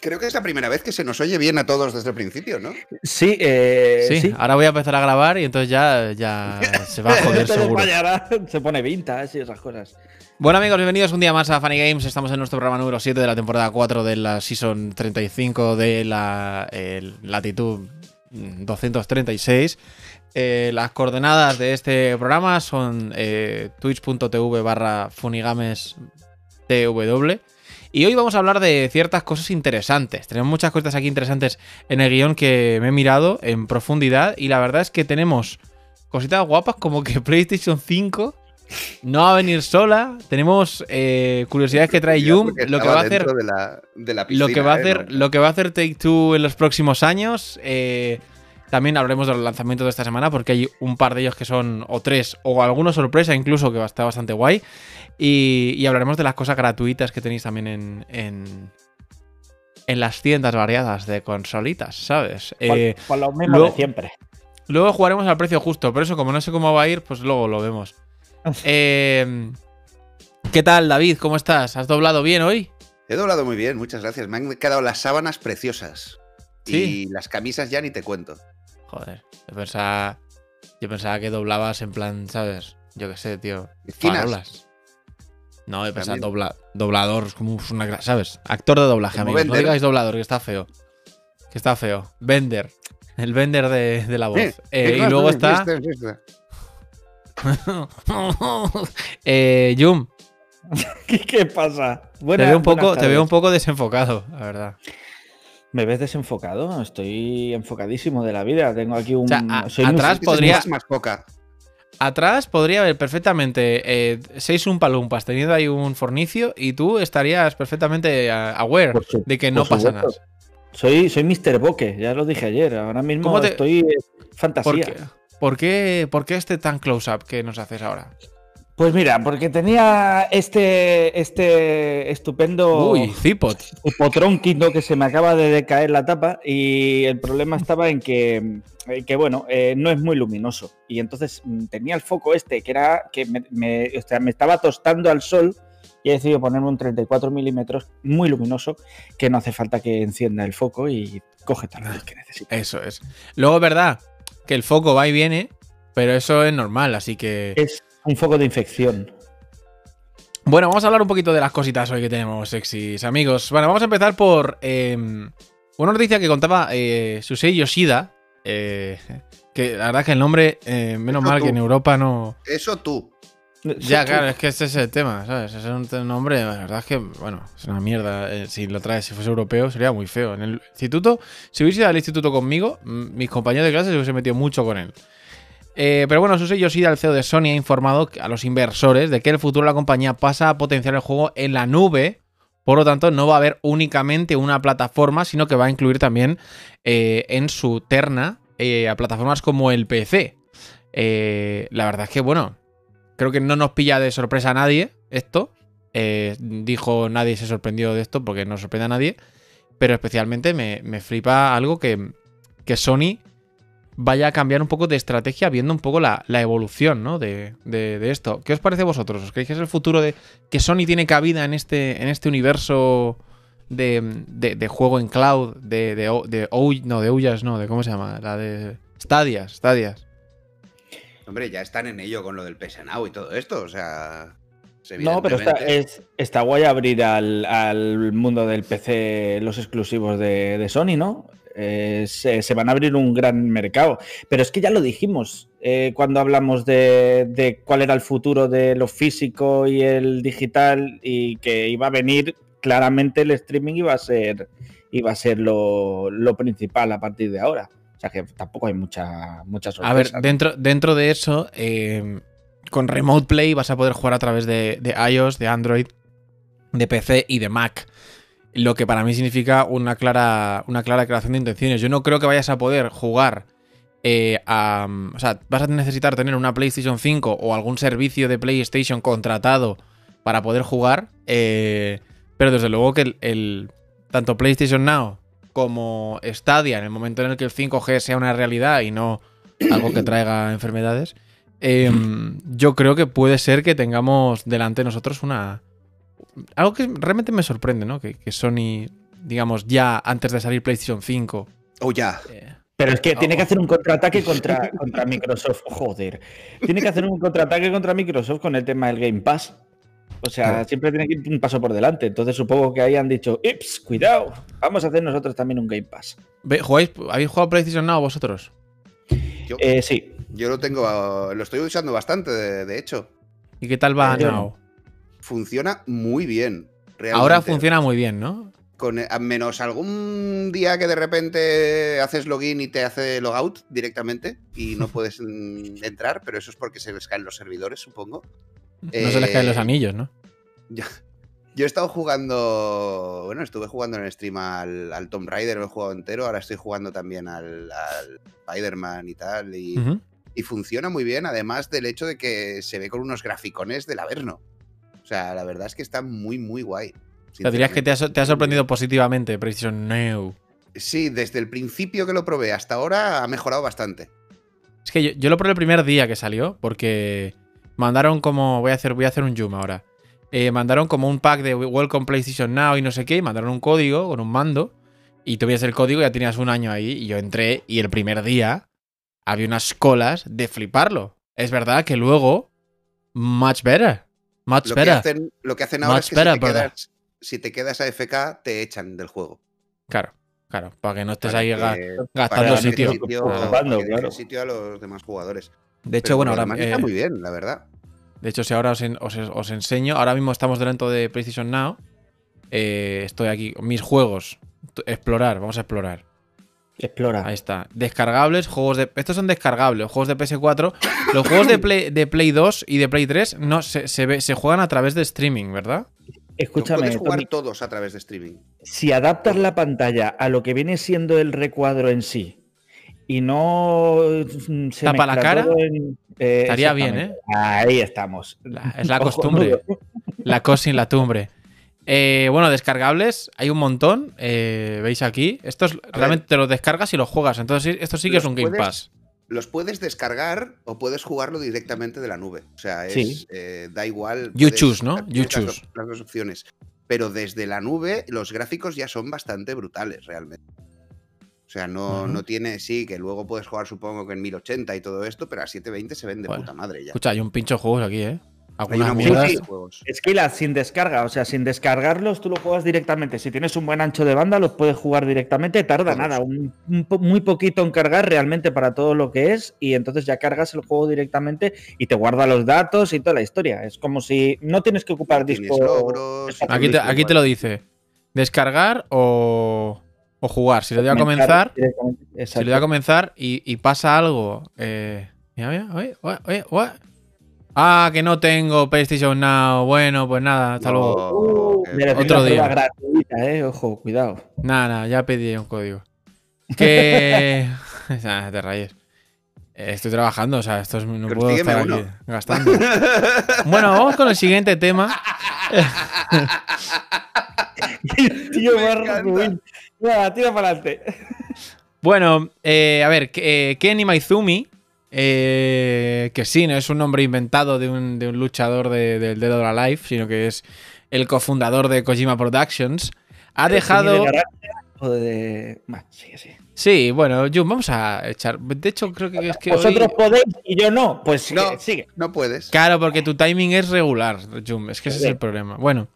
Creo que es la primera vez que se nos oye bien a todos desde el principio, ¿no? Sí, eh, Sí, sí. ahora voy a empezar a grabar y entonces ya, ya se va a joder seguro. Se pone vintage y esas cosas. Bueno amigos, bienvenidos un día más a Funny Games. Estamos en nuestro programa número 7 de la temporada 4 de la Season 35 de la eh, latitud mm, 236. Eh, las coordenadas de este programa son eh, twitch.tv barra funigames tw. Y hoy vamos a hablar de ciertas cosas interesantes. Tenemos muchas cosas aquí interesantes en el guion que me he mirado en profundidad. Y la verdad es que tenemos cositas guapas como que PlayStation 5 no va a venir sola. Tenemos eh, curiosidades que trae Yum. Lo que va a hacer De la, de la lo que va a ¿eh? hacer, No- lo que va a hacer Take Two en los próximos años. eh, también hablaremos de los lanzamientos de esta semana, porque hay un par de ellos que son, o tres, o alguna sorpresa incluso, que va a estar bastante guay. Y, y hablaremos de las cosas gratuitas que tenéis también en, en, en las tiendas variadas de consolitas, ¿sabes? Eh, Por, por lo mismo luego- de siempre. Luego jugaremos al precio justo, pero eso, como no sé cómo va a ir, pues luego lo vemos. Eh, ¿Qué tal, David? ¿Cómo estás? ¿Has doblado bien hoy? He doblado muy bien, muchas gracias. Me han quedado las sábanas preciosas. Sí. Y las camisas ya ni te cuento. Joder, yo pensaba, yo pensaba que doblabas en plan, ¿sabes? Yo qué sé, tío. Esquinas. Farolas. No, yo pensaba También. dobla, doblador, como una, ¿sabes? Actor de doblaje, Como amigos. No Bender. digáis doblador, que está feo. Que está feo. Vender. El vender de, de la voz. Eh, Eh, ¿qué y luego está. fiesta es esta? eh, Yum, ¿Qué, qué pasa? te Buena- veo, un poco, te veo un poco desenfocado, la verdad. ¿Me ves desenfocado? Estoy enfocadísimo de la vida. Tengo aquí un. O sea, a- soy atrás podría- Más, poca. Atrás podría haber perfectamente eh, seis umpalumpas teniendo ahí un fornicio y tú estarías perfectamente a- aware su- de que no pasa nada. Soy, soy Mr. Boque, ya lo dije ayer. Ahora mismo ¿Cómo te- estoy eh, fantasía. ¿Por qué? ¿Por qué, por qué este tan close-up que nos haces ahora? Pues mira, porque tenía este, este estupendo Uy, Zipot. hipotrónquito que se me acaba de decaer la tapa y el problema estaba en que, en que, bueno, eh, no es muy luminoso. Y entonces mm, tenía el foco este que era que me, me- o sea, me estaba tostando al sol y he decidido ponerme un 34 milímetros muy luminoso que no hace falta que encienda el foco y coge la luz que necesita. Eso es. Luego es verdad que el foco va y viene, pero eso es normal, así que... Es un foco de infección. Bueno, vamos a hablar un poquito de las cositas hoy que tenemos, sexys amigos. Bueno, vamos a empezar por eh, una noticia que contaba eh, Susei Yoshida. eh, que la verdad que el nombre, eh, menos Eso mal tú. que en Europa no... Eso tú. Ya, claro, es que este es el tema, ¿sabes? Es un nombre, la verdad es que, bueno, es una mierda. Eh, si lo traes, si fuese europeo, sería muy feo. En el instituto, si hubiese ido al instituto conmigo, mis compañeros de clase se hubiesen metido mucho con él. Eh, pero bueno, Susei Yoshida, el CEO de Sony, ha informado a los inversores de que el futuro de la compañía pasa a potenciar el juego en la nube. Por lo tanto, no va a haber únicamente una plataforma, sino que va a incluir también eh, en su terna eh, a plataformas como el PC. La verdad es que, bueno, creo que no nos pilla de sorpresa a nadie esto. Dijo nadie se sorprendió de esto porque no sorprende a nadie. Pero especialmente me, me flipa algo que, que Sony vaya a cambiar un poco de estrategia viendo un poco la, la evolución ¿no? de, de- de esto. ¿Qué os parece a vosotros? ¿Os creéis que es el futuro de que Sony tiene cabida en este, en este universo de, de- de juego en cloud? De, de, O- de Ou- no, de Ouya no, de ¿cómo se llama? La de Stadias, Stadias. Hombre, ya están en ello con lo del PS Now y todo esto. O sea. No, pero está, es, está guay abrir al, al mundo del PC los exclusivos de, de Sony, ¿no? Eh, se, se van a abrir un gran mercado. Pero es que ya lo dijimos eh, cuando hablamos de, de cuál era el futuro de lo físico y el digital y que iba a venir claramente el streaming iba a ser, iba a ser lo, lo principal a partir de ahora. O sea que tampoco hay mucha, mucha A ver, sorpresa. dentro, dentro de eso, eh, con Remote Play vas a poder jugar a través de, de iOS, de Android, de PC y de Mac. Lo que para mí significa una clara, una clara creación de intenciones. Yo no creo que vayas a poder jugar eh. O sea, vas a necesitar tener una PlayStation 5 o algún servicio de PlayStation contratado para poder jugar. eh, pero desde luego que el, tanto PlayStation Now como Stadia, en el momento en el que el 5G sea una realidad y no algo que traiga enfermedades, eh, yo creo que puede ser que tengamos delante de nosotros una. Algo que realmente me sorprende, ¿no? Que, que Sony digamos, ya antes de salir PlayStation 5. Oh, ya. eh, Pero es que tiene que hacer un contraataque contra, contra Microsoft. Joder. Tiene que hacer un contraataque contra Microsoft con el tema del Game Pass. O sea, Claro. siempre tiene que ir un paso por delante. Entonces supongo que ahí han dicho, Ips, cuidado, vamos a hacer nosotros también un Game Pass. ¿jugáis- ¿Habéis jugado PlayStation Now vosotros? Yo, Eh, sí, yo lo tengo, ah, lo estoy usando bastante, de, de hecho. ¿Y qué tal va Eh, yo Now? Funciona muy bien. realmente. Ahora funciona muy bien, ¿no? Con, a menos algún día que de repente haces login y te hace logout directamente y no puedes mm, entrar, pero eso es porque se les caen los servidores, supongo. No se les caen los Eh, anillos, ¿no? Yo, yo he estado jugando. Bueno, estuve jugando en stream al, al Tomb Raider, lo he jugado entero. Ahora estoy jugando también al, al Spider-Man y tal. Y, y funciona muy bien, además del hecho de que se ve con unos graficones del Averno. O sea, la verdad es que está muy, muy guay. Sea, dirías que te ha, so- te ha sorprendido positivamente PlayStation Now. Sí, desde el principio que lo probé hasta ahora ha mejorado bastante. Es que yo, yo lo probé el primer día que salió, porque mandaron como. Voy a hacer, voy a hacer un zoom ahora. Eh, mandaron como un pack de Welcome PlayStation Now y no sé qué, y mandaron un código con un mando. Y tú veías el código ya tenías un año ahí. Y yo entré y el primer día había unas colas de fliparlo. Es verdad que luego. Much better. Much Lo que, better. hacen, lo que hacen ahora Much es que better, si, te quedas, si te quedas AFK, te echan del juego. Claro, claro. Para que no estés Para ahí que- gastando que sitio. sitio, Ocupando, para que deje claro. sitio a los demás jugadores. De hecho, Pero bueno, ahora. demás está eh, muy bien, la verdad. De hecho, si ahora os, en- os- os enseño, ahora mismo estamos dentro de PlayStation Now. Eh, estoy aquí, mis juegos. Explorar, vamos a explorar. Explora. Ahí está. Descargables, juegos de. Estos son descargables, juegos de PS4. Los juegos de Play, de Play 2 y de Play 3 no, se, se, ve- se juegan a través de streaming, ¿verdad? Escúchame, puedes jugar Tommy, todos a través de streaming. si adaptas la pantalla a lo que viene siendo el recuadro en sí y no se ¿Tapa la cara? en- eh, Estaría bien, exactamente. Ahí estamos. La- es la costumbre. La cosa sin la tumbre. Eh, bueno, descargables, hay un montón. eh, ¿Veis aquí? Estos realmente te los descargas y los juegas. Entonces, esto sí que es un Game puedes- Pass. Los puedes descargar o puedes jugarlo directamente de la nube. O sea, es, Sí. eh, da igual. You puedes- choose, ¿no? You las dos- choose. Las dos opciones. Pero desde la nube, los gráficos ya son bastante brutales, realmente. O sea, no, no tiene. Sí, que luego puedes jugar, supongo que en 1080 y todo esto, pero a 720 se ven de Bueno, puta madre ya. Escucha, hay un pincho de juegos aquí, ¿eh? Algunas juegos. Esquila, sin descarga, o sea, sin descargarlos, tú lo juegas directamente. Si tienes un buen ancho de banda, los puedes jugar directamente. Tarda nada, un, muy poquito en cargar realmente para todo lo que es. Y entonces ya cargas el juego directamente y te guarda los datos y toda la historia. Es como si no tienes que ocupar disco. logros Aquí te, todo aquí te lo dice. Descargar o, o jugar. Si le doy a comenzar, si le doy a comenzar y, y pasa algo. Eh, mira, mira, oye, oye, oye, oye. Ah, que no tengo PlayStation Now. Bueno, pues nada, hasta luego. No, Uh, Otro día. gratuita, eh. Ojo, cuidado. Nada, nada, ya pedí un código. Que. Nah, te rayes. Estoy trabajando, o sea, esto es, no puedo estar uno. aquí gastando. Bueno, vamos con el siguiente tema. Tío. Nada, tira para adelante. Bueno, eh, a ver, eh, Kenny Maizumi, eh, que sí, no es un nombre inventado de un, de un luchador de- del Dead or Alive, sino que es el cofundador de Kojima Productions, ha dejado... ¿De naranja o de.? Bueno, sí, sí. Sí, bueno, Jun, vamos a echar... De hecho, creo que es que... Vosotros hoy- podéis y yo no. Pues sigue. No. sigue. No puedes. Claro, porque tu timing es regular, Jun, es que ese es el problema. Bueno,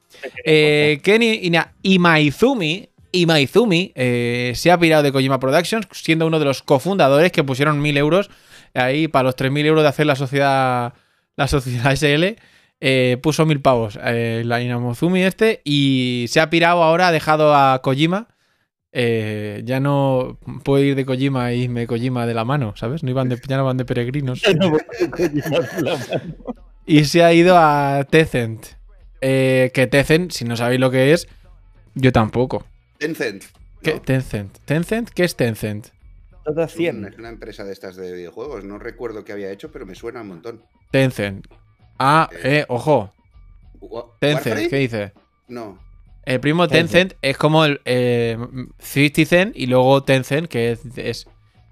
eh, Kenny Ina- Imaizumi, Imaizumi eh, se ha pirado de Kojima Productions, siendo uno de los cofundadores que pusieron mil euros ahí para los 3.000 euros de hacer la sociedad, la sociedad SL. eh, puso mil pavos eh, la Inamozumi este y se ha pirado ahora, ha dejado a Kojima. eh, ya no puede ir de Kojima y me Kojima de la mano, ¿sabes? No iban de, ya no van de peregrinos. Y se ha ido a Tencent. Eh, que Tencent, si no sabéis lo que es, yo tampoco. Tencent. ¿Qué? ¿no? Tencent. ¿Tencent? ¿Qué es Tencent? Toda Es una- 100. es una empresa de estas de videojuegos. No recuerdo qué había hecho, pero me suena un montón. Tencent. Ah, eh, ojo. Tencent, ¿Warframe? ¿qué dice? No. El primo Tencent es como el eh, 50 Cent y luego Tencent, que es, es,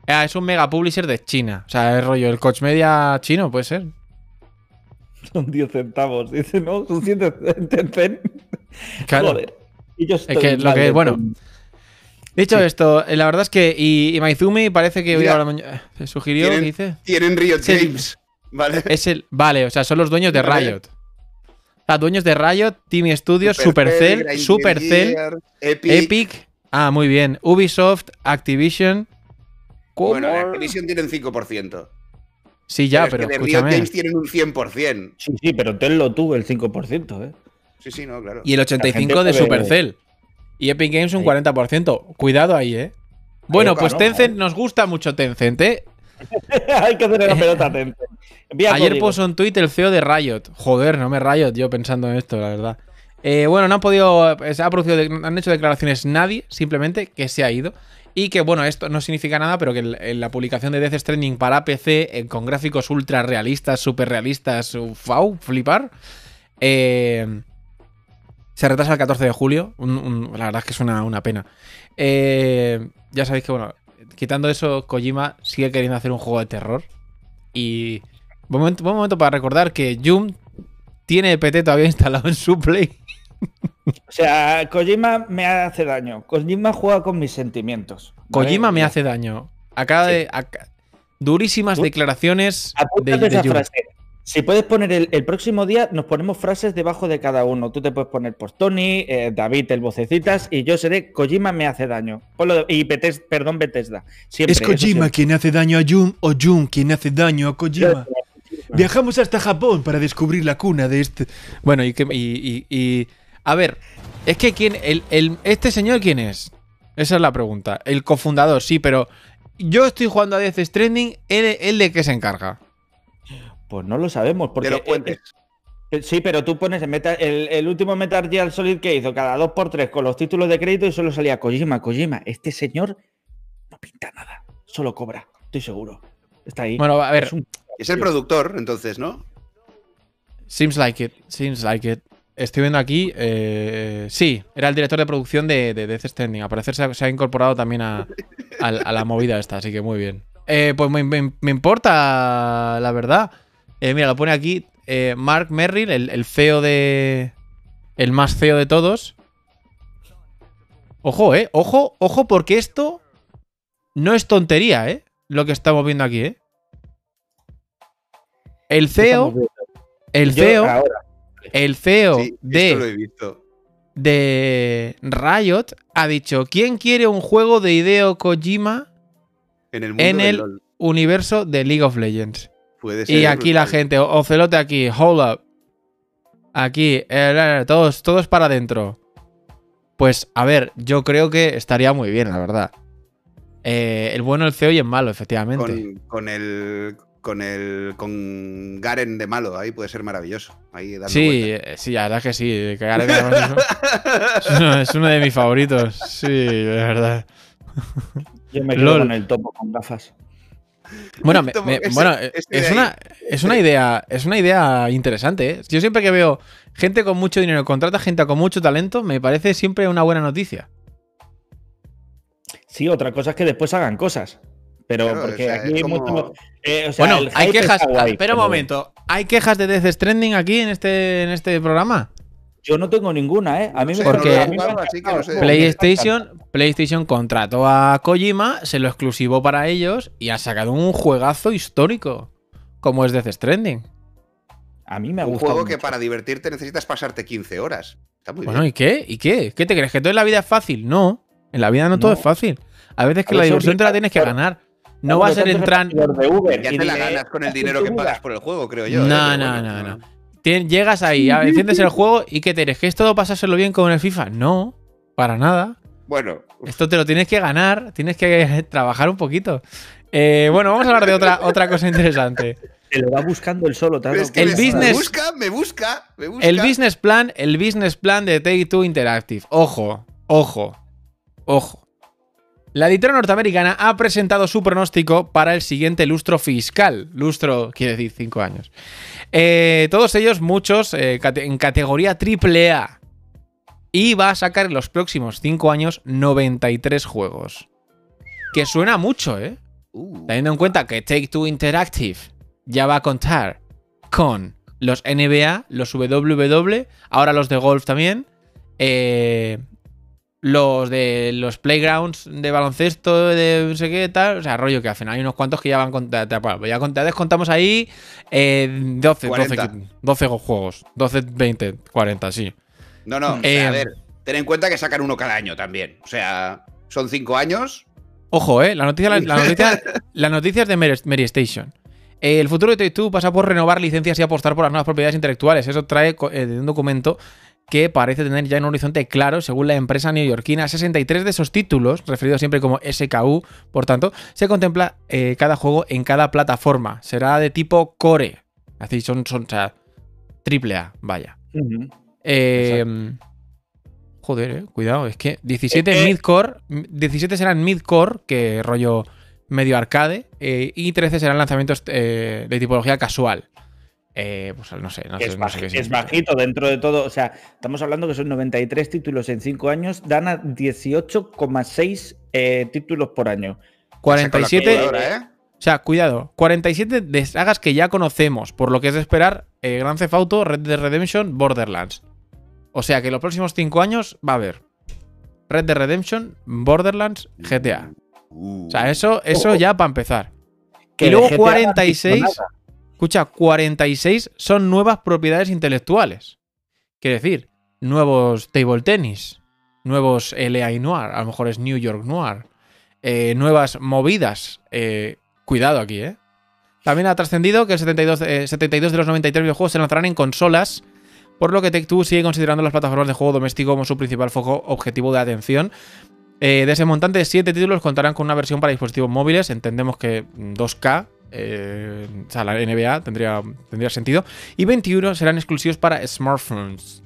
ah, es un mega publisher de China. O sea, es rollo el coach media chino, puede ser. Son 10 centavos. Dice, no, son 100 centavos. Claro. Joder. Y yo Es que lo que es, bueno, Dicho Sí. esto, eh, la verdad es que. Y, y Maizumi parece que hoy Mira, a la mañana- eh, sugirió, tienen- ¿qué dice? Tienen Riot Sí. Games, ¿vale? Es el. Vale, o sea, son los dueños de. Riot. O sea, dueños de Riot, Team Studios, Supercell, Supercell, Grinding Supercell, Gear, Epic. Epic. Ah, muy bien. Ubisoft, Activision. ¿Cómo? Bueno, en Activision tienen 5%. Sí, ya, pero, que de Riot escúchame. Games tienen un 100%. Sí, sí, pero tenlo tú el 5%, ¿eh? Sí, sí, no, claro. Y el 85% de Supercell. Y Epic Games un Ahí. 40%. Cuidado ahí, ¿eh? Bueno, pues. Tencent, nos gusta mucho Tencent, ¿eh? Hay que hacer la pelota atenta. Envía Ayer código. puso un tuit el CEO de Riot. Joder, no me Riot yo pensando en esto, la verdad. Eh, bueno, no han podido. eh, Se ha producido, han hecho declaraciones nadie, simplemente que se ha ido. Y que, bueno, esto no significa nada, pero que en la publicación de Death Stranding para PC, eh, con gráficos ultra realistas, super realistas, wow, flipar, eh, se retrasa el 14 de julio. Un- un- la verdad es que es una, una pena. Eh, ya sabéis que, bueno, quitando eso, Kojima sigue queriendo hacer un juego de terror. Y Buen momento, buen momento para recordar que Jum tiene PT todavía instalado en su Play. O sea, Kojima me hace daño. Kojima juega con mis sentimientos. ¿vale? Kojima me hace daño. Acaba de. durísimas declaraciones de, de esa Jum. frase. Si puedes poner el, el próximo día, nos ponemos frases debajo de cada uno. Tú te puedes poner pues Tony, eh, David, el vocecitas, y yo seré Kojima me hace daño. Ponlo de- y Betes- perdón, Bethesda. Siempre, Es Kojima quien hace daño a Jun o Jun quien hace daño a Kojima. Viajamos hasta Japón para descubrir la cuna de este. Bueno, y, que, y, y- y- A ver, es que quién. El, el- ¿Este señor quién es? Esa es la pregunta. El cofundador, sí, pero. Yo estoy jugando a Death Stranding. ¿Él, él de qué se encarga? Pues no lo sabemos. Porque, de los puentes. eh, eh, sí, pero tú pones el, Metal- el, el último Metal Gear Solid que hizo cada dos por tres con los títulos de crédito y solo salía Kojima, Kojima. Este señor no pinta nada. Solo cobra. Estoy seguro. Está ahí. Bueno, a ver. Es un- Es el productor, entonces, ¿no? Seems like it. Seems like it. Estoy viendo aquí. eh, sí, era el director de producción de, de Death Stranding. Al parecer se ha, se ha incorporado también a, a- a la movida esta, así que muy bien. Eh, pues me, me- me importa, la verdad. Eh, mira, lo pone aquí eh, Mark Merrill, el, el CEO de. El más feo de todos. Ojo, eh. Ojo, ojo, porque esto no es tontería, eh. Lo que estamos viendo aquí, eh. El CEO. El CEO. ahora, El CEO Sí, lo de, he visto. de Riot ha dicho: ¿Quién quiere un juego de Hideo Kojima En el mundo en del el LOL. universo de League of Legends? Puede ser Y aquí la brutal. gente, Ocelote aquí, hold up. Aquí, eh, todos, todos para adentro. Pues, a ver, yo creo que estaría muy bien, la verdad. Eh, el bueno, el feo y el malo, efectivamente. Con, con el. Con el. Con Garen de malo, ahí puede ser maravilloso. Ahí dando Sí, eh, sí, la verdad que sí. que Evans es, un- es uno, es uno de mis favoritos. Sí, de verdad. yo me quedo LOL. con el topo con gafas. Bueno, me- Tomo me- ese- bueno, ese es una, es una idea, es una idea interesante. ¿eh? Yo siempre que veo gente con mucho dinero contrata gente con mucho talento, me parece siempre una buena noticia. Sí, otra cosa es que después hagan cosas. Pero Claro, porque o sea, aquí hay como- mucho. eh, o sea, bueno, hay quejas. guay, espera un pero momento. ¿Hay quejas de Death Stranding aquí en este, en este programa? Yo no tengo ninguna, ¿eh? A mí me Porque-. PlayStation, PlayStation contrató a Kojima, se lo exclusivó para ellos y ha sacado un juegazo histórico, como es Death Stranding. A mí me ha Un gustado. juego que para divertirte necesitas pasarte 15 horas. Está muy Bueno, bien. ¿y qué? ¿Y qué? ¿Qué te crees? ¿Que todo en la vida es fácil? No. En la vida no, todo es fácil. A veces que A la ver, diversión te la tienes que claro. ganar. No va a ser entrar. De Uber Ya te la ganas con el "Haz dinero que vida". pagas por el juego, creo yo. ¿eh? No, Pero no, bueno, no, no. Tien- Llegas ahí, a- enciendes el juego y ¿qué te crees? ¿Que es todo pasárselo bien con el FIFA? No, para nada. Bueno, Esto te lo tienes que ganar, tienes que trabajar un poquito. Eh, bueno, vamos a hablar de otra, otra cosa interesante. Te lo va buscando el solo, es que El me, business- busca, me busca, me busca. El business plan, el business plan de Take Two Interactive. Ojo, ojo, ojo. La editora norteamericana ha presentado su pronóstico para el siguiente lustro fiscal. Lustro quiere decir cinco años. Eh, todos ellos, muchos, eh, cate- en categoría AAA. Y va a sacar en los próximos cinco años 93 juegos. Que suena mucho, ¿eh? Uh, Teniendo en cuenta que Take Two Interactive ya va a contar con los NBA, los WW, ahora los de golf también, eh, los de los playgrounds de baloncesto, de no sé qué tal. O sea, rollo que al final hay unos cuantos que ya van con. Ya, ya con- ya descontamos ahí eh, 12, 12, 40. 12 juegos. 12, 20, 40, sí. No, no, o sea, Eh, a ver, ten en cuenta que sacan uno cada año también. O sea, son cinco años. Ojo, eh. La noticia, la, la noticia, la noticia es de Mary, Mary Station. Eh, el futuro de Take Two pasa por renovar licencias y apostar por las nuevas propiedades intelectuales. Eso trae eh, de un documento que parece tener ya un horizonte claro, según la empresa neoyorquina. 63 de esos títulos, referidos siempre como SKU, por tanto, se contempla eh, cada juego en cada plataforma. Será de tipo core. Decir, son, son o sea, triple A, vaya. Eh, joder, eh, cuidado, es que 17 Eh, mid-core, 17 serán mid-core, que rollo medio arcade, y 13 serán lanzamientos de tipología casual. Eh, pues no sé, no sé, es, no sé qué es bajito dentro de todo. O sea, estamos hablando que son 93 títulos en 5 años, dan a 18,6 eh, títulos por año. Saco la 47, calculadora, ¿eh? o sea, cuidado, 47 de sagas que ya conocemos, por lo que es de esperar eh, Grand Theft Auto, Red Dead Redemption, Borderlands. O sea que los próximos 5 años va a haber Red Dead Redemption, Borderlands, GTA. O sea, eso, eso ya para empezar. Que y luego de GTA no han visto 46, nada. escucha, 46 son nuevas propiedades intelectuales. Quiere decir, nuevos table tennis, nuevos LA Noir, a lo mejor es New York Noir, eh, nuevas movidas. eh, cuidado aquí, ¿eh? También ha trascendido que el 72, eh, 72 de los 93 videojuegos se lanzarán en consolas, por lo que Tech2 sigue considerando las plataformas de juego doméstico como su principal foco objetivo de atención. Eh, de ese montante, 7 títulos contarán con una versión para dispositivos móviles. Entendemos que mm, 2K, eh, o sea, la NBA tendría, tendría sentido. Y 21 serán exclusivos para smartphones.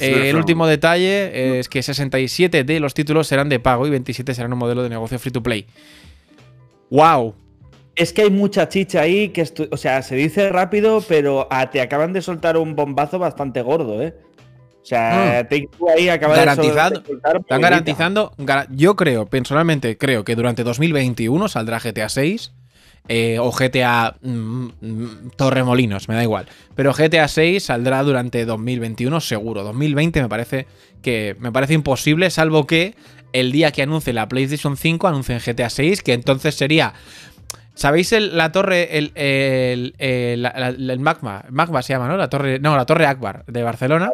Eh, el último detalle es que 67 de los títulos serán de pago y 27 serán un modelo de negocio free to play. ¡Wow! Es que hay mucha chicha ahí que, o sea, se dice rápido, pero ah, te acaban de soltar un bombazo bastante gordo, ¿eh? O sea, Take Two ahí acaba de soltar Están garantizando. gar- yo creo, personalmente, creo que durante 2021 saldrá GTA 6. Eh, o GTA mm, mm, Torremolinos, me da igual. Pero GTA 6 saldrá durante 2021 seguro. 2020 me parece que me parece imposible, salvo que el día que anuncie la PlayStation 5 anuncien GTA 6, que entonces sería. ¿Sabéis el- la torre, el, el- el- magma? Magma se llama, ¿no? La torre. No, la torre Akbar de Barcelona.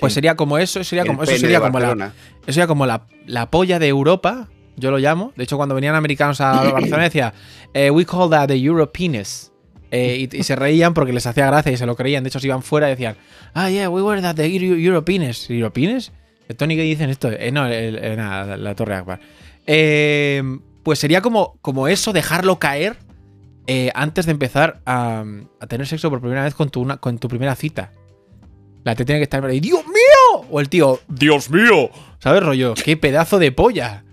Pues sería como eso, sería como, eso sería como la, Barcelona. eso sería como la, la polla de Europa, yo lo llamo. De hecho, cuando venían americanos a Barcelona decía, eh, we call that the Europeanness. Eh, y, y se reían porque les hacía gracia y se lo creían. De hecho, se iban fuera y decían, ah, yeah, we were that the Euro-. ¿Europeanness? Tony, ¿qué dicen esto? Eh, no, nada, la, la Torre Akbar. Eh, pues sería como, como eso, dejarlo caer eh, antes de empezar a, a tener sexo por primera vez con tu, una- con tu primera cita. La tía tiene que estar y ¡Dios mío! O el tío, ¡Dios mío! ¿Sabes, rollo? ¡Qué pedazo de polla!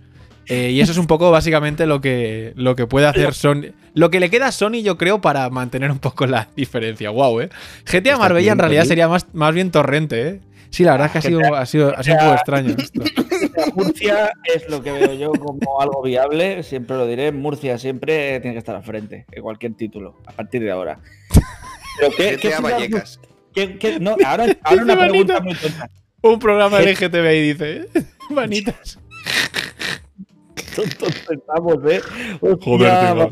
Eh, y eso es un poco básicamente lo que, lo que puede hacer Sony. Lo que le queda a Sony, yo creo, para mantener un poco la diferencia. ¡Wow, eh! GTA Marbella en realidad sería más, más bien torrente, ¿eh? Sí, la verdad es que ha sido, ha sido, ha sido un poco extraño esto. Murcia es lo que veo yo como algo viable, siempre lo diré. Murcia siempre tiene que estar al frente, en cualquier título, a partir de ahora. Pero ¿qué, qué GTA Vallecas. qué- qué- no, ahora, ahora una pregunta Manita. muy tonta. Un programa LGTBI dice, ¿eh? Manitas. Tontos estamos, ¿eh? Hostia, Joder, tío. mía.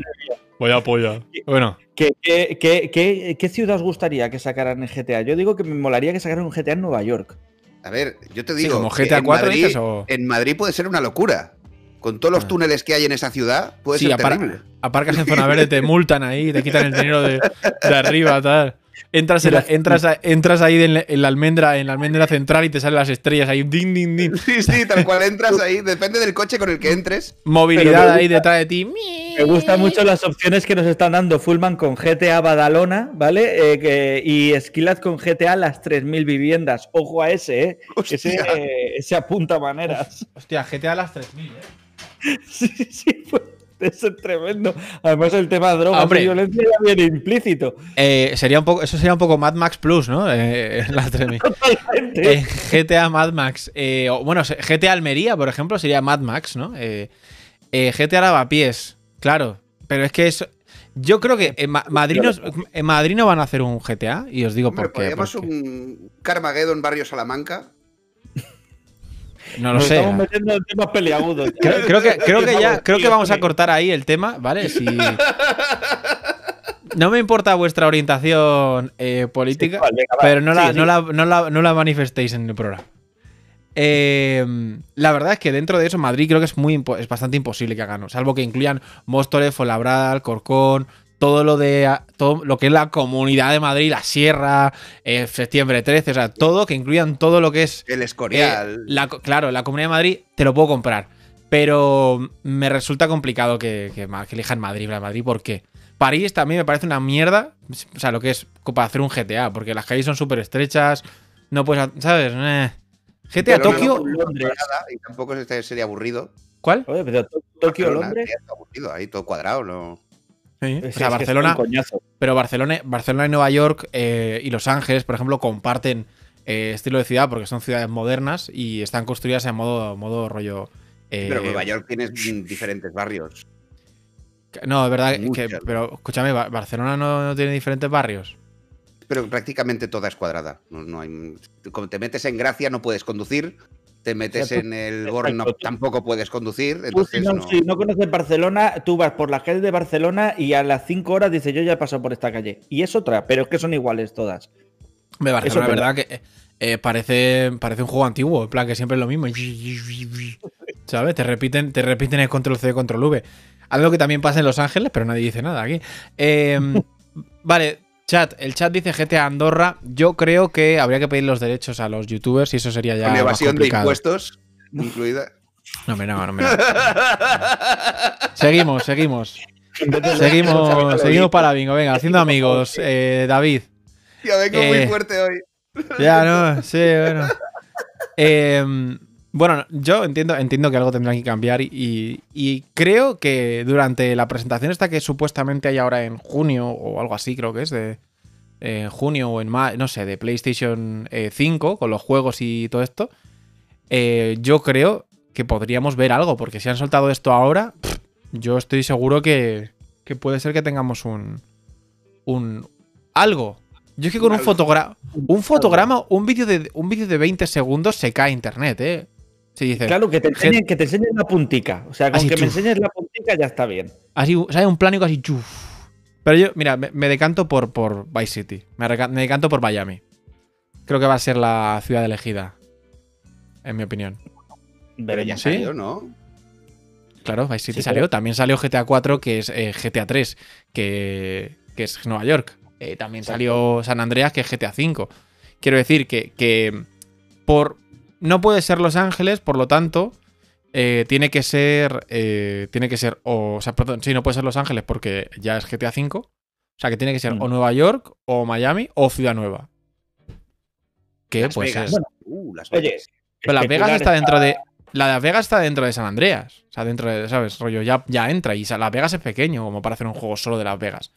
Vaya polla. Bueno, ¿Qué, qué, qué, qué- qué ciudad os gustaría que sacaran en GTA? Yo digo que me molaría que sacaran un GTA en Nueva York. A ver, yo te Sí, digo. como GTA en 4 Madrid, dices, o- En Madrid puede ser una locura. Con todos los Ah. túneles que hay en esa ciudad, puede sí, ser apar- terrible. aparcas en zona verde, te multan ahí, te quitan el dinero de, de arriba, tal. Entras, en la- entras, a- entras ahí en la, en la almendra, en la almendra central y te salen las estrellas ahí, din, din, din. Sí, sí, tal cual entras ahí. Depende del coche con el que entres. Movilidad me ahí gusta- detrás de ti. Me gustan mucho las opciones que nos están dando Fullman con GTA Badalona, ¿vale? Eh, que- y Skillat con GTA las 3.000 viviendas. Ojo a ese, ¿eh? Hostia. Ese, eh, ese apunta maneras. Hostia, GTA a las 3000, ¿eh? Sí, sí, pues, eso es tremendo. Además, el tema de drogas Hombre. y violencia ya viene implícito. Eh, sería un poco, eso sería un poco Mad Max Plus, ¿no? Eh, 3000. Totalmente. Eh, GTA Mad Max. eh, bueno, GTA Almería, por ejemplo, sería Mad Max, ¿no? Eh, eh, GTA Lavapiés, claro. Pero es que eso. Yo creo que en, Ma- Madrid, no, en Madrid no van a hacer un GTA y os digo Hombre, por qué. podríamos porque- un Carmageddon Barrio Salamanca. No lo Nos sé. Estamos metiendo en temas peliagudos. Creo, creo que, creo que ya, creo que vamos a cortar ahí el tema, ¿vale? Si... No me importa vuestra orientación eh, política, Vale, pero no la, Sí, no, la, no, la, no la manifestéis en el programa. Eh, la verdad es que dentro de eso, Madrid creo que es muy es bastante imposible que hagan, salvo que incluyan Móstoles, Fuenlabrada, Alcorcón, todo lo de todo lo que es la comunidad de Madrid, la Sierra, eh, septiembre 13, o sea, todo que incluyan todo lo que es El eh, Escorial. la co- claro, la Comunidad de Madrid te lo puedo comprar. Pero me resulta complicado que, que, elijan Madrid, la Madrid, ¿por qué? París también me parece una mierda. O sea, lo que es para hacer un GTA, porque las calles son súper estrechas. No puedes. ¿Sabes? Eh. GTA Pero Tokio. no, nada, y tampoco este sería aburrido. ¿Cuál? Oye, pero To- Tokio, Barcelona, Londres. sería aburrido, ahí todo cuadrado, ¿no? Sí. O sea, Barcelona. es un coñazo. Pero Barcelona, Barcelona y Nueva York eh, y Los Ángeles, por ejemplo, comparten eh, estilo de ciudad porque son ciudades modernas y están construidas en modo, modo rollo. eh, Pero Nueva York tienes mm, diferentes barrios. No, es verdad que. Pero escúchame, Ba- Barcelona no, no tiene diferentes barrios. Pero prácticamente toda es cuadrada. No, no hay, como te metes en Gracia no puedes conducir. Te metes Exacto. en el Exacto. Gorno Tú- tampoco puedes conducir. Tú, Entonces no, no. si no conoces Barcelona, tú vas por las calles de Barcelona y a las 5 horas dices, yo ya he pasado por esta calle. Y es otra, pero es que son iguales todas. Me Barcelona, la verdad que eh, parece, parece un juego antiguo, en plan que siempre es lo mismo. ¿Sabes? Te repiten, te repiten el control C, control V. Algo que también pasa en Los Ángeles, pero nadie dice nada aquí. Eh, vale, chat. El chat dice GTA Andorra. Yo creo que habría que pedir los derechos a los youtubers y eso sería ya. Con evasión de impuestos incluida. No, hombre, no, no, hombre, no. Seguimos, seguimos. Seguimos, seguimos para bingo. Venga, haciendo amigos. Eh, David. Ya vengo Eh, muy fuerte hoy. Ya, no, sí, bueno. Eh, bueno, yo entiendo, entiendo que algo tendrán que cambiar y, y creo que durante la presentación esta que supuestamente hay ahora en junio o algo así, creo que es de en junio o en mayo, no sé, de PlayStation eh, 5 con los juegos y todo esto, eh, yo creo que podríamos ver algo, porque si han soltado esto ahora, pff, yo estoy seguro que, que puede ser que tengamos un, un algo. Yo es que con un Algo. fotograma, un fotograma, un vídeo de un vídeo de 20 segundos se cae internet, ¿eh? Claro, que te enseñen, que te enseñen la puntica. O sea, con Así, que me enseñes la puntica ya está bien. así, sale un plano y casi chuf. Pero yo, mira, me, me decanto por, por Vice City. Me, decanto por Miami. Creo que va a ser la ciudad elegida. En mi opinión. Pero ya. ¿Sí? salió, ¿no? Claro, Vice City Sí, salió. También salió GTA 4, que es eh, GTA 3, que, que es Nueva York. Eh, también salió San Andreas, que es GTA 5. Quiero decir que, que por no puede ser Los Ángeles, por lo tanto, eh, tiene que ser. eh, tiene que ser. O, o sea, perdón, sí, no puede ser Los Ángeles porque ya es GTA 5. O sea, que tiene que ser Mm. o Nueva York, o Miami, o Ciudad Nueva. Que Las pues Vegas. es. Uh, Las Oye, Vegas. Pero Las Vegas está dentro de. La de Las Vegas está dentro de San Andreas. O sea, dentro de, ¿sabes? Rollo, ya, ya entra. Y Las Vegas es pequeño como para hacer un juego solo de Las Vegas.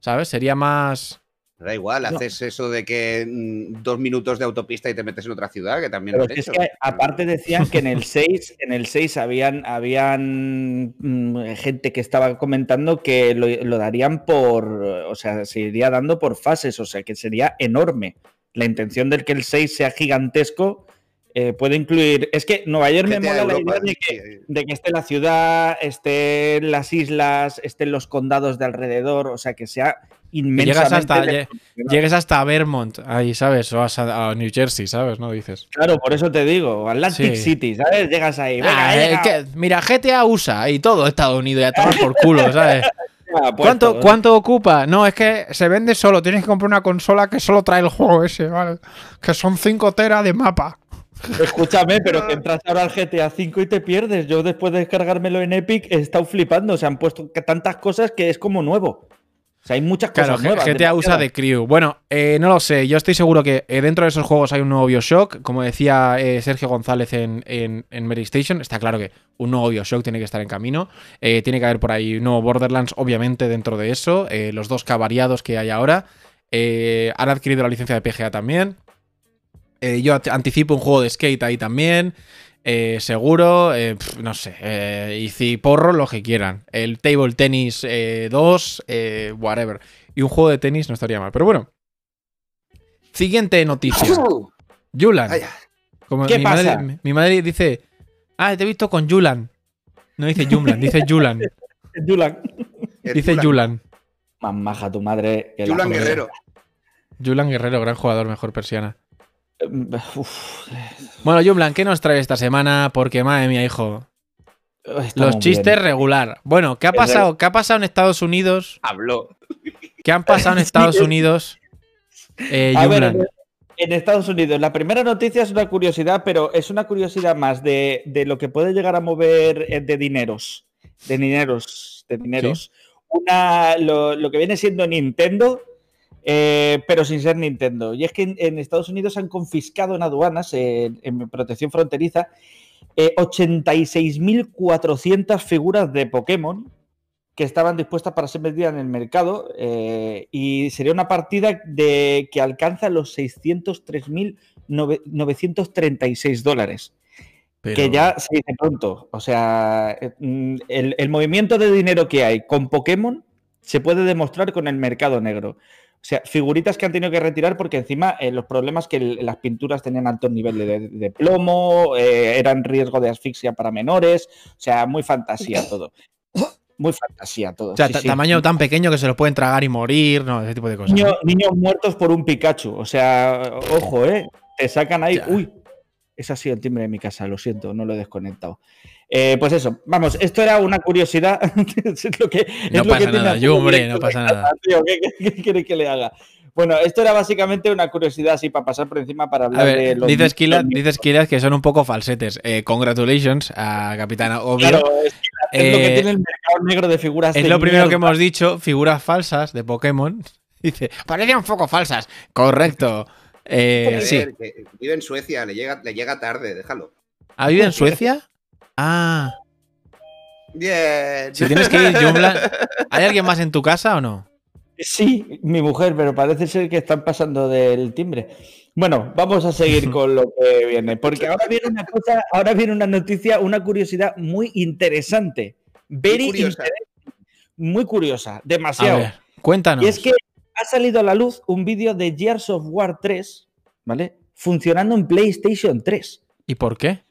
¿Sabes? Sería más. Da igual, No. haces eso de que mm, dos minutos de autopista y te metes en otra ciudad, que también Pero lo es que aparte decían que en el 6, en el 6 habían, habían mm, gente que estaba comentando que lo, lo darían por, o sea, se iría dando por fases, o sea, que sería enorme. La intención del que el 6 sea gigantesco eh, puede incluir, es que Nueva York me mola la idea de que, de que esté la ciudad, estén las islas, estén los condados de alrededor, o sea, que sea inmensamente... Llegas hasta, de- lle- llegues hasta Vermont, ahí, ¿sabes? O a, a New Jersey, ¿sabes? ¿No? Dices. Claro, por eso te digo, Atlantic Sí. City, ¿sabes? Llegas ahí, venga, Ah, eh, que- mira, GTA USA y todo Estados Unidos y a tomar por culo, ¿sabes? Ya, puesto, ¿Cuánto, ¿eh? ¿Cuánto ocupa? No, es que se vende solo. Tienes que comprar una consola que solo trae el juego ese, ¿vale? Que son 5 teras de mapa. Escúchame, pero que entras ahora al GTA V y te pierdes. Yo después de descargármelo en Epic he estado flipando. Se han puesto tantas cosas que es como nuevo. O sea, hay muchas Claro, cosas nuevas. GTA usa de Crew. Bueno, eh, no lo sé. Yo estoy seguro que eh, dentro de esos juegos hay un nuevo Bioshock. Como decía eh, Sergio González en, en, en Mary Station, está claro que un nuevo Bioshock tiene que estar en camino. Eh, tiene que haber por ahí un nuevo Borderlands, obviamente, dentro de eso. Eh, los dos variados que hay ahora. Eh, han adquirido la licencia de PGA también. Eh, yo anticipo un juego de skate ahí también. Eh, seguro, eh, pf, no sé. Eh, y si porro, lo que quieran. El Table Tennis eh, 2, eh, whatever. Y un juego de tenis no estaría mal. Pero bueno. Siguiente noticia. Yulan. Como ¿Qué mi pasa? Madre, mi madre dice, ah, te he visto con Julan. No dice Jumlan, dice Julan. Julan. El Dice Julan. Julan. Más maja tu madre. que joder. Guerrero. Julan Guerrero, gran jugador, mejor persiana. Uf, Bueno, Jumlan, ¿qué nos trae esta semana? Porque, madre mía, hijo. estamos Los chistes bien. regular. Bueno, ¿qué ha pasado? ¿Qué ha pasado en Estados Unidos? Habló. ¿Qué han pasado en Estados Unidos? Eh, A ver, en Estados Unidos, la primera noticia es una curiosidad, pero es una curiosidad más de, de lo que puede llegar a mover eh, de dineros. De dineros. De dineros. Una, lo, lo que viene siendo Nintendo, eh, pero sin ser Nintendo. Y es que en, en Estados Unidos han confiscado en aduanas, en, en protección fronteriza, eh, 86.400 figuras de Pokémon que estaban dispuestas para ser vendidas en el mercado eh, y sería una partida de, que alcanza los 603.936 dólares, Pero- que ya se dice pronto. O sea, eh, mm, el, el movimiento de dinero que hay con Pokémon se puede demostrar con el mercado negro. O sea, figuritas que han tenido que retirar porque encima eh, los problemas que el- las pinturas tenían altos niveles de, de plomo, eh, eran riesgo de asfixia para menores, o sea, muy fantasía todo. Muy fantasía todo. O sea, sí, ta- sí. tamaño tan pequeño que se los pueden tragar y morir, no, ese tipo de cosas. Niño- niños muertos por un Pikachu. O sea, ojo, ¿eh? Te sacan ahí. Ya. Uy, ese ha sido el timbre de mi casa, lo siento, no lo he desconectado. Eh, pues eso, vamos, esto era una curiosidad. es lo que, es No lo pasa que nada, yo, hombre, no pasa nada. tío, ¿qué, qué- qué quieres que le haga? Bueno, esto era básicamente una curiosidad así para pasar por encima para hablar A de los. dices Kilas, dices Kilas que son un poco falsetes. Eh, congratulations a Capitana Obvio. Claro, es, que es lo que Eh, tiene el mercado negro de figuras. es de lo primero que hemos dicho, figuras falsas de Pokémon. Dice, parecen un poco falsas. Correcto. Eh, sí. que vive en Suecia, le llega, le llega tarde, déjalo. ¿Ha vivido en Suecia? Ah, Bien. si tienes que ir, Jumlan. ¿Hay alguien más en tu casa o no? Sí, mi mujer, pero parece ser que están pasando del timbre. Bueno, vamos a seguir con lo que viene, porque ahora viene una cosa, ahora viene una noticia, una curiosidad muy interesante. Very curiosa. interesting, muy curiosa, A demasiado. ver, cuéntanos. Y es que ha salido a la luz un vídeo de Gears of War 3, ¿vale? Funcionando en PlayStation 3. ¿Y por qué?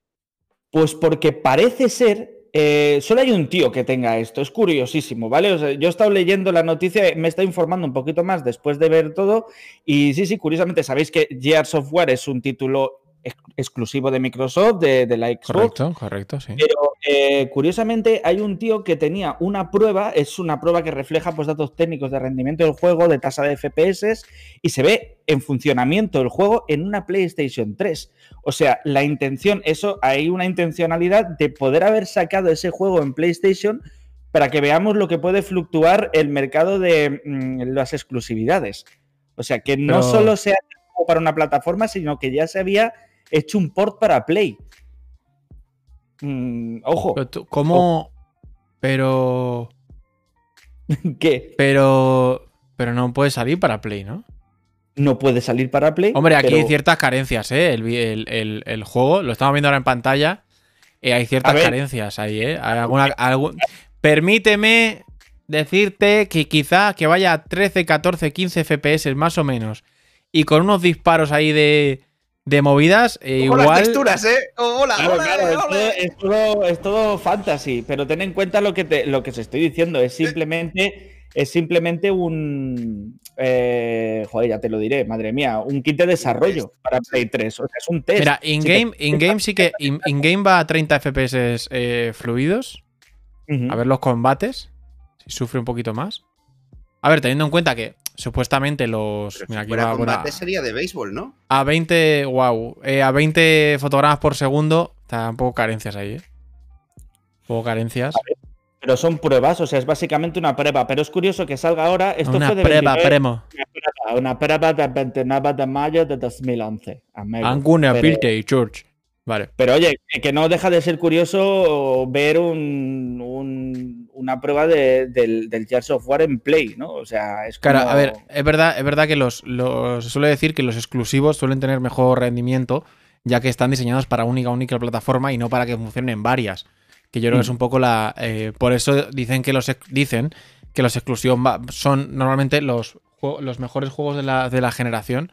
Pues porque parece ser. eh, solo hay un tío que tenga esto, es curiosísimo, ¿vale? O sea, yo he estado leyendo la noticia, me he estado informando un poquito más después de ver todo. Y sí, sí, curiosamente, sabéis que Gears of War es un título ex- exclusivo de Microsoft, de, de la Xbox. Correcto, correcto, sí. Pero eh, curiosamente hay un tío que tenía una prueba, es una prueba que refleja pues, datos técnicos de rendimiento del juego, de tasa de FPS, y se ve en funcionamiento el juego en una PlayStation 3. O sea, la intención, eso, hay una intencionalidad de poder haber sacado ese juego en PlayStation para que veamos lo que puede fluctuar el mercado de mm, las exclusividades. O sea, que no Pero- solo sea para una plataforma, sino que ya se había hecho un port para Play. Mm, ojo, Pero tú- ¿Cómo? Pero. que Pero. Pero no puede salir para Play, ¿no? no puede salir para Play. Hombre, aquí pero- hay ciertas carencias, ¿eh? El, el- el- el juego, lo estamos viendo ahora en pantalla. eh, hay ciertas carencias ahí, ¿eh? Hay alguna- algún- Permíteme decirte que quizá que vaya a 13, 14, 15 FPS más o menos. Y con unos disparos ahí de, de movidas, eh, Ojo las igual. texturas, ¿eh? Hola, Claro, hola, claro, es, hola. todo, es todo- es todo fantasy, pero ten en cuenta lo que, te, lo que os estoy diciendo. Es simplemente, es simplemente un. eh, joder, ya te lo diré, madre mía. Un kit de desarrollo para Play 3. O sea, es un test. Mira, Si te- in-game in-game sí que. in- In-game va a 30 FPS eh, fluidos. A ver los combates. Si sufre un poquito más. A ver, teniendo en cuenta que supuestamente los. Pero mira, si aquí fuera va a poner combate sería de béisbol, ¿no? a 20. Wow. a 20 fotogramas por segundo. Está un poco carencias ahí, ¿eh? Un poco carencias. Pero son pruebas, o sea, es básicamente una prueba. Pero es curioso que salga ahora. Esto Una fue de prueba, 29 premo. Una prueba, una prueba del 29 de mayo de 2011. amigo. Anguna Pero- Birthday Church. Vale. Pero oye, que- que no deja de ser curioso ver un, un- una prueba de- del, del Gears of War en Play, ¿no? O sea, es Claro, como- a ver, es verdad, es verdad que los, los- se suele decir que los exclusivos suelen tener mejor rendimiento, ya que están diseñados para única única plataforma y no para que funcionen en varias. Que yo creo que es Mm. un poco la. eh, por eso dicen que los dicen que los exclusivos son normalmente los, los mejores juegos de la, de la generación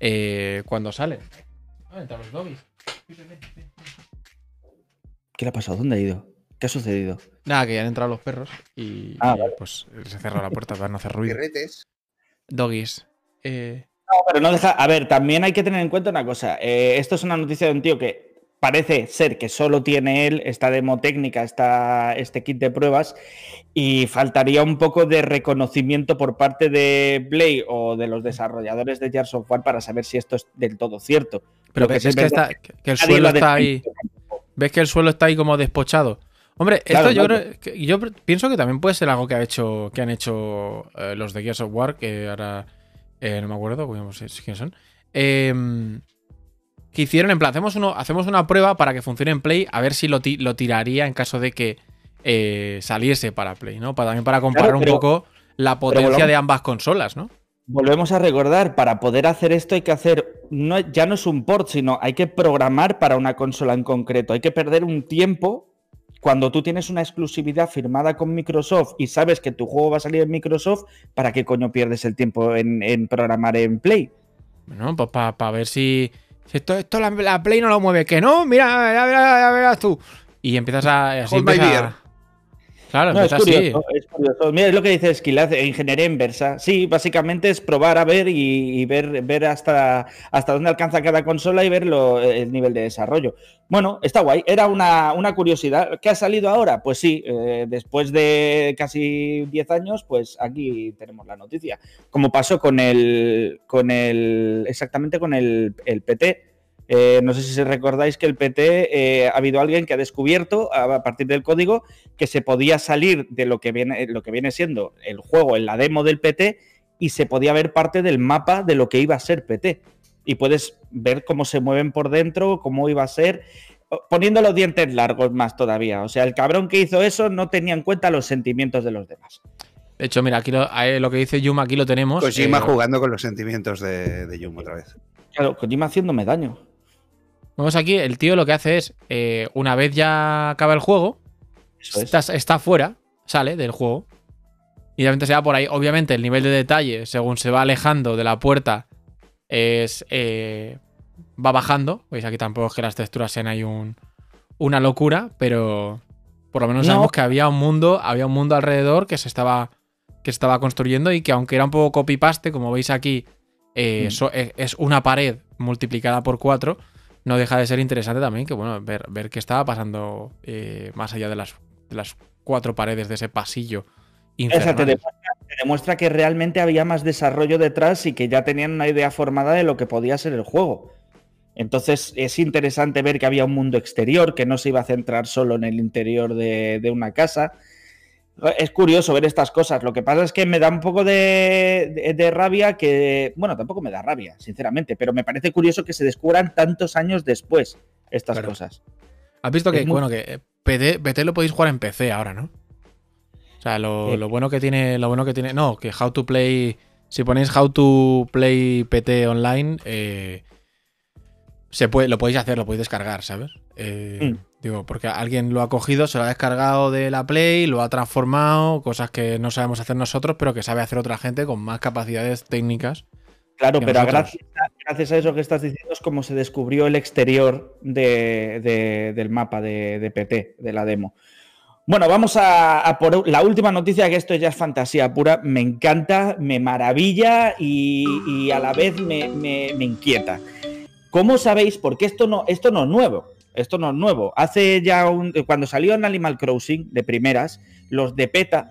eh, cuando salen. Ah, los. ¿Qué le ha pasado? ¿Dónde ha ido? ¿Qué ha sucedido? Nada, que ya han entrado los perros y, Ah, y, vale. pues se cerró la puerta para no hacer ruido. Doggies. Eh, No, pero no deja. A ver, también hay que tener en cuenta una cosa. Eh, esto es una noticia de un tío que parece ser que solo tiene él esta demo técnica, esta, este kit de pruebas, y faltaría un poco de reconocimiento por parte de Play o de los desarrolladores de Gears of War para saber si esto es del todo cierto. pero que ves es que, está, que el suelo está ahí. ¿Ves que el suelo está ahí como despochado? Hombre, esto Claro, yo claro. creo yo pienso que también puede ser algo que ha hecho que han hecho eh, los de Gears of War, que ahora eh, no me acuerdo cómo se- quiénes son. eh, que hicieron en plan, hacemos, uno, hacemos una prueba para que funcione en Play, a ver si lo, ti- lo tiraría en caso de que eh, saliese para Play, ¿no? Para, también para comparar Claro, un poco la potencia de ambas consolas, ¿no? Volvemos a recordar, para poder hacer esto hay que hacer, no, ya no es un port, sino hay que programar para una consola en concreto. Hay que perder un tiempo cuando tú tienes una exclusividad firmada con Microsoft y sabes que tu juego va a salir en Microsoft, ¿para qué coño pierdes el tiempo en, en programar en Play? Bueno, pues para ver si, si esto, esto la, la Play no lo mueve. Que no, mira, ya verás, ya verás tú. Y empiezas a. Así empieza-. Claro, No, es empieza así. curioso, es curioso. Mira, es lo que dice Esquilaz, ingeniería inversa. Sí, básicamente es probar a ver y, y ver, ver hasta, hasta dónde alcanza cada consola y ver lo- el nivel de desarrollo. Bueno, está guay. Era una, una curiosidad. ¿Qué ha salido ahora? Pues sí, eh, después de casi 10 años, pues aquí tenemos la noticia. Como pasó con el, con el exactamente con el, el PT. Eh, no sé si recordáis que el PT eh, ha habido alguien que ha descubierto a partir del código que se podía salir de lo que viene, lo que viene siendo el juego en la demo del PT y se podía ver parte del mapa de lo que iba a ser PT. Y puedes ver cómo se mueven por dentro, cómo iba a ser, poniendo los dientes largos más todavía. O sea, el cabrón que hizo eso no tenía en cuenta los sentimientos de los demás. De hecho, mira, aquí lo, lo que dice Yuma, aquí lo tenemos. Kojima eh, jugando con los sentimientos de, de Yum otra vez. Claro, Kojima haciéndome daño. Vemos aquí, el tío lo que hace es, eh, una vez ya acaba el juego, es. está, está fuera, sale del juego. Y de repente se va por ahí. Obviamente, el nivel de detalle, según se va alejando de la puerta, es. eh, va bajando. Veis, aquí tampoco es que las texturas sean ahí un, una locura, pero por lo menos No. sabemos que había un mundo, había un mundo alrededor que se estaba. que se estaba construyendo y que aunque era un poco copy-paste, como veis aquí, eh, Mm. so- es, es una pared multiplicada por cuatro. No deja de ser interesante también que, bueno, ver, ver qué estaba pasando eh, más allá de las, de las cuatro paredes de ese pasillo Esa te demuestra, te demuestra que realmente había más desarrollo detrás y que ya tenían una idea formada de lo que podía ser el juego. Entonces es interesante ver que había un mundo exterior, que no se iba a centrar solo en el interior de, de una casa. Es curioso ver estas cosas. Lo que pasa es que me da un poco de, de- de rabia que, bueno, tampoco me da rabia, sinceramente, pero me parece curioso que se descubran tantos años después estas Claro. cosas. Has visto que, muy- bueno, que eh, PT, PT lo podéis jugar en PC ahora, ¿no? O sea, lo, Eh. lo bueno que tiene, lo bueno que tiene. No, que How to Play. Si ponéis How to Play PT online, eh, se puede, lo podéis hacer, lo podéis descargar, ¿sabes? Eh, Mm. Digo, porque alguien lo ha cogido, se lo ha descargado de la Play, lo ha transformado, cosas que no sabemos hacer nosotros, pero que sabe hacer otra gente con más capacidades técnicas. Claro, pero gracias a, gracias a eso que estás diciendo es como se descubrió el exterior de- de- del mapa de, de PT, de la demo. Bueno, vamos a, a por la última noticia, que esto ya es fantasía pura. Me encanta, me maravilla y, y a la vez me, me- me inquieta. ¿Cómo sabéis? Porque esto no, esto no es nuevo. Esto no es nuevo. Hace ya un. Cuando salió en Animal Crossing de primeras, los de PETA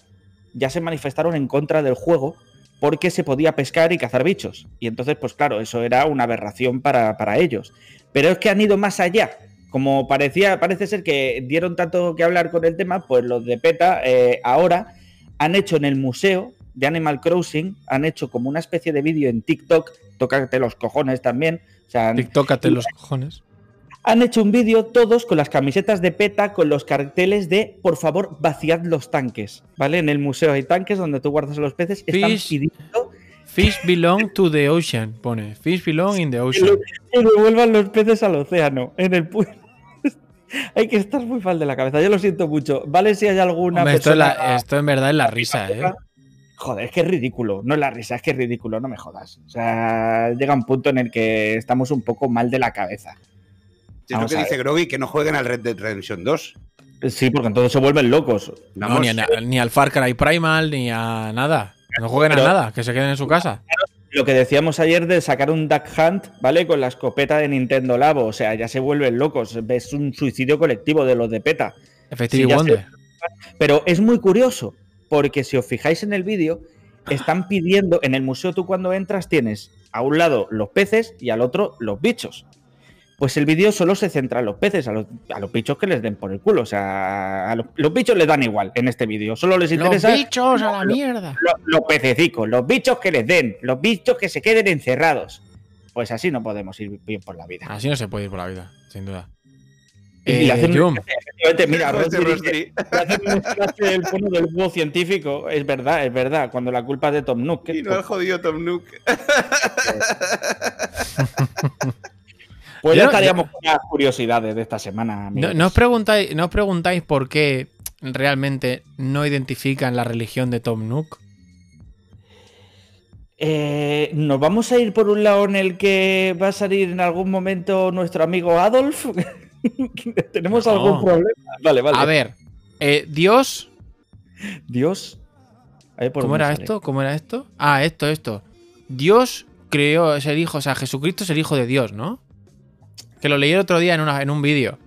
ya se manifestaron en contra del juego porque se podía pescar y cazar bichos. Y entonces, pues claro, eso era una aberración para, para ellos. Pero es que han ido más allá. Como parecía, parece ser que dieron tanto que hablar con el tema, pues los de PETA eh, ahora han hecho en el museo de Animal Crossing, han hecho como una especie de vídeo en TikTok, tócate los cojones también. O TikTokate los cojones. Han hecho un vídeo todos con las camisetas de PETA, con los carteles de por favor vaciad los tanques, ¿vale? En el museo hay tanques donde tú guardas a los peces, están Fish. pidiendo Fish belong to the ocean, pone. Fish belong in the ocean. que devuelvan los peces al océano, en el pu- Hay que estar muy mal de la cabeza, yo lo siento mucho. Vale si hay alguna Hombre, esto, es persona... la- esto en verdad es la risa, ¿eh? Joder, es que es ridículo. No es la risa, es que es ridículo, no me jodas. O sea, llega un punto en el que estamos un poco mal de la cabeza. Es lo que dice Groggy, que no jueguen al Red Dead Redemption 2. Sí, porque entonces se vuelven locos. No, ni, a- ni al Far Cry Primal, ni a nada. No jueguen Pero- a nada, que se queden en su casa. Lo que decíamos ayer de sacar un Duck Hunt, ¿vale? Con la escopeta de Nintendo Labo. O sea, ya se vuelven locos. Es un suicidio colectivo de los de PETA. Sí, Wonder. Pero es muy curioso, porque si os fijáis en el vídeo, están pidiendo, en el museo tú cuando entras tienes a un lado los peces y al otro los bichos. Pues el vídeo solo se centra en los peces, a los, a los bichos que les den por el culo. O sea, a los, los bichos les dan igual en este vídeo. Solo les interesa bichos a la mierda. los, los pececicos, los bichos que les den, los bichos que se queden encerrados. Pues así no podemos ir bien por la vida. Así no se puede ir por la vida, sin duda. Y Eh, hacen- Jum, Efectivamente, mira, Rodri hacen clase el fondo del búho científico. Es verdad, es verdad. Cuando la culpa es de Tom Nook. Y no el jodido Tom Nook. Pues ya estaríamos con las curiosidades de esta semana. no, amigos. no os preguntáis, no os preguntáis por qué realmente no identifican la religión de Tom Nook. Eh, Nos vamos a ir por un lado en el que va a salir en algún momento nuestro amigo Adolf. ¿Tenemos No. algún problema? Vale, vale. A ver, eh, Dios. Dios. Por ¿Cómo era sale. esto? ¿Cómo era esto? Ah, esto, esto. Dios creó, es el hijo, o sea, Jesucristo es el hijo de Dios, ¿no? Que lo leí el otro día en, una- en un vídeo.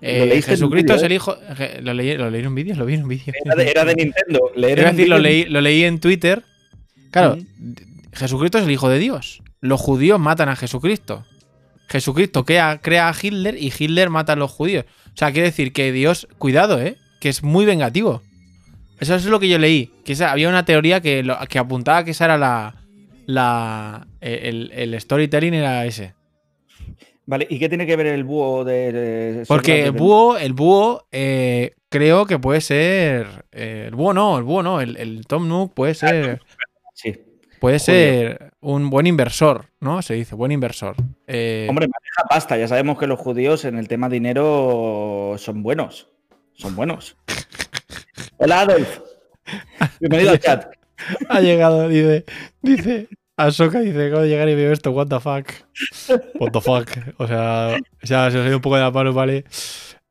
Eh, ¿Lo leíste en un Jesucristo es el hijo. je- ¿Lo leí, ¿Lo leí en un vídeo? ¿Lo vi en un vídeo? Era de, era de Nintendo. Leer decir, lo leí, lo leí en Twitter. Claro, Jesucristo es el hijo de Dios. Los judíos matan a Jesucristo. Jesucristo crea, crea a Hitler y Hitler mata a los judíos. O sea, quiere decir que Dios, cuidado, ¿eh? Que es muy vengativo. Eso es lo que yo leí. Que esa- había una teoría que, lo- que apuntaba que esa era la. la eh, el, el storytelling era ese. Vale, ¿y qué tiene que ver el búho de. de- Porque el búho, el búho, eh, creo que puede ser. eh, el búho no, el búho no. El, el Tom Nook puede ser. Sí. Puede Julio. ser un buen inversor, ¿no? Se dice, buen inversor. Eh, Hombre, maneja pasta. Ya sabemos que los judíos en el tema dinero son buenos. Son buenos. Hola, Adolf. Bienvenido al chat. ha llegado, dice, dice, Ahsoka dice, acabo de llegar y veo esto, what the fuck. What the fuck. O sea, ya se os ha ido un poco de la mano, ¿vale?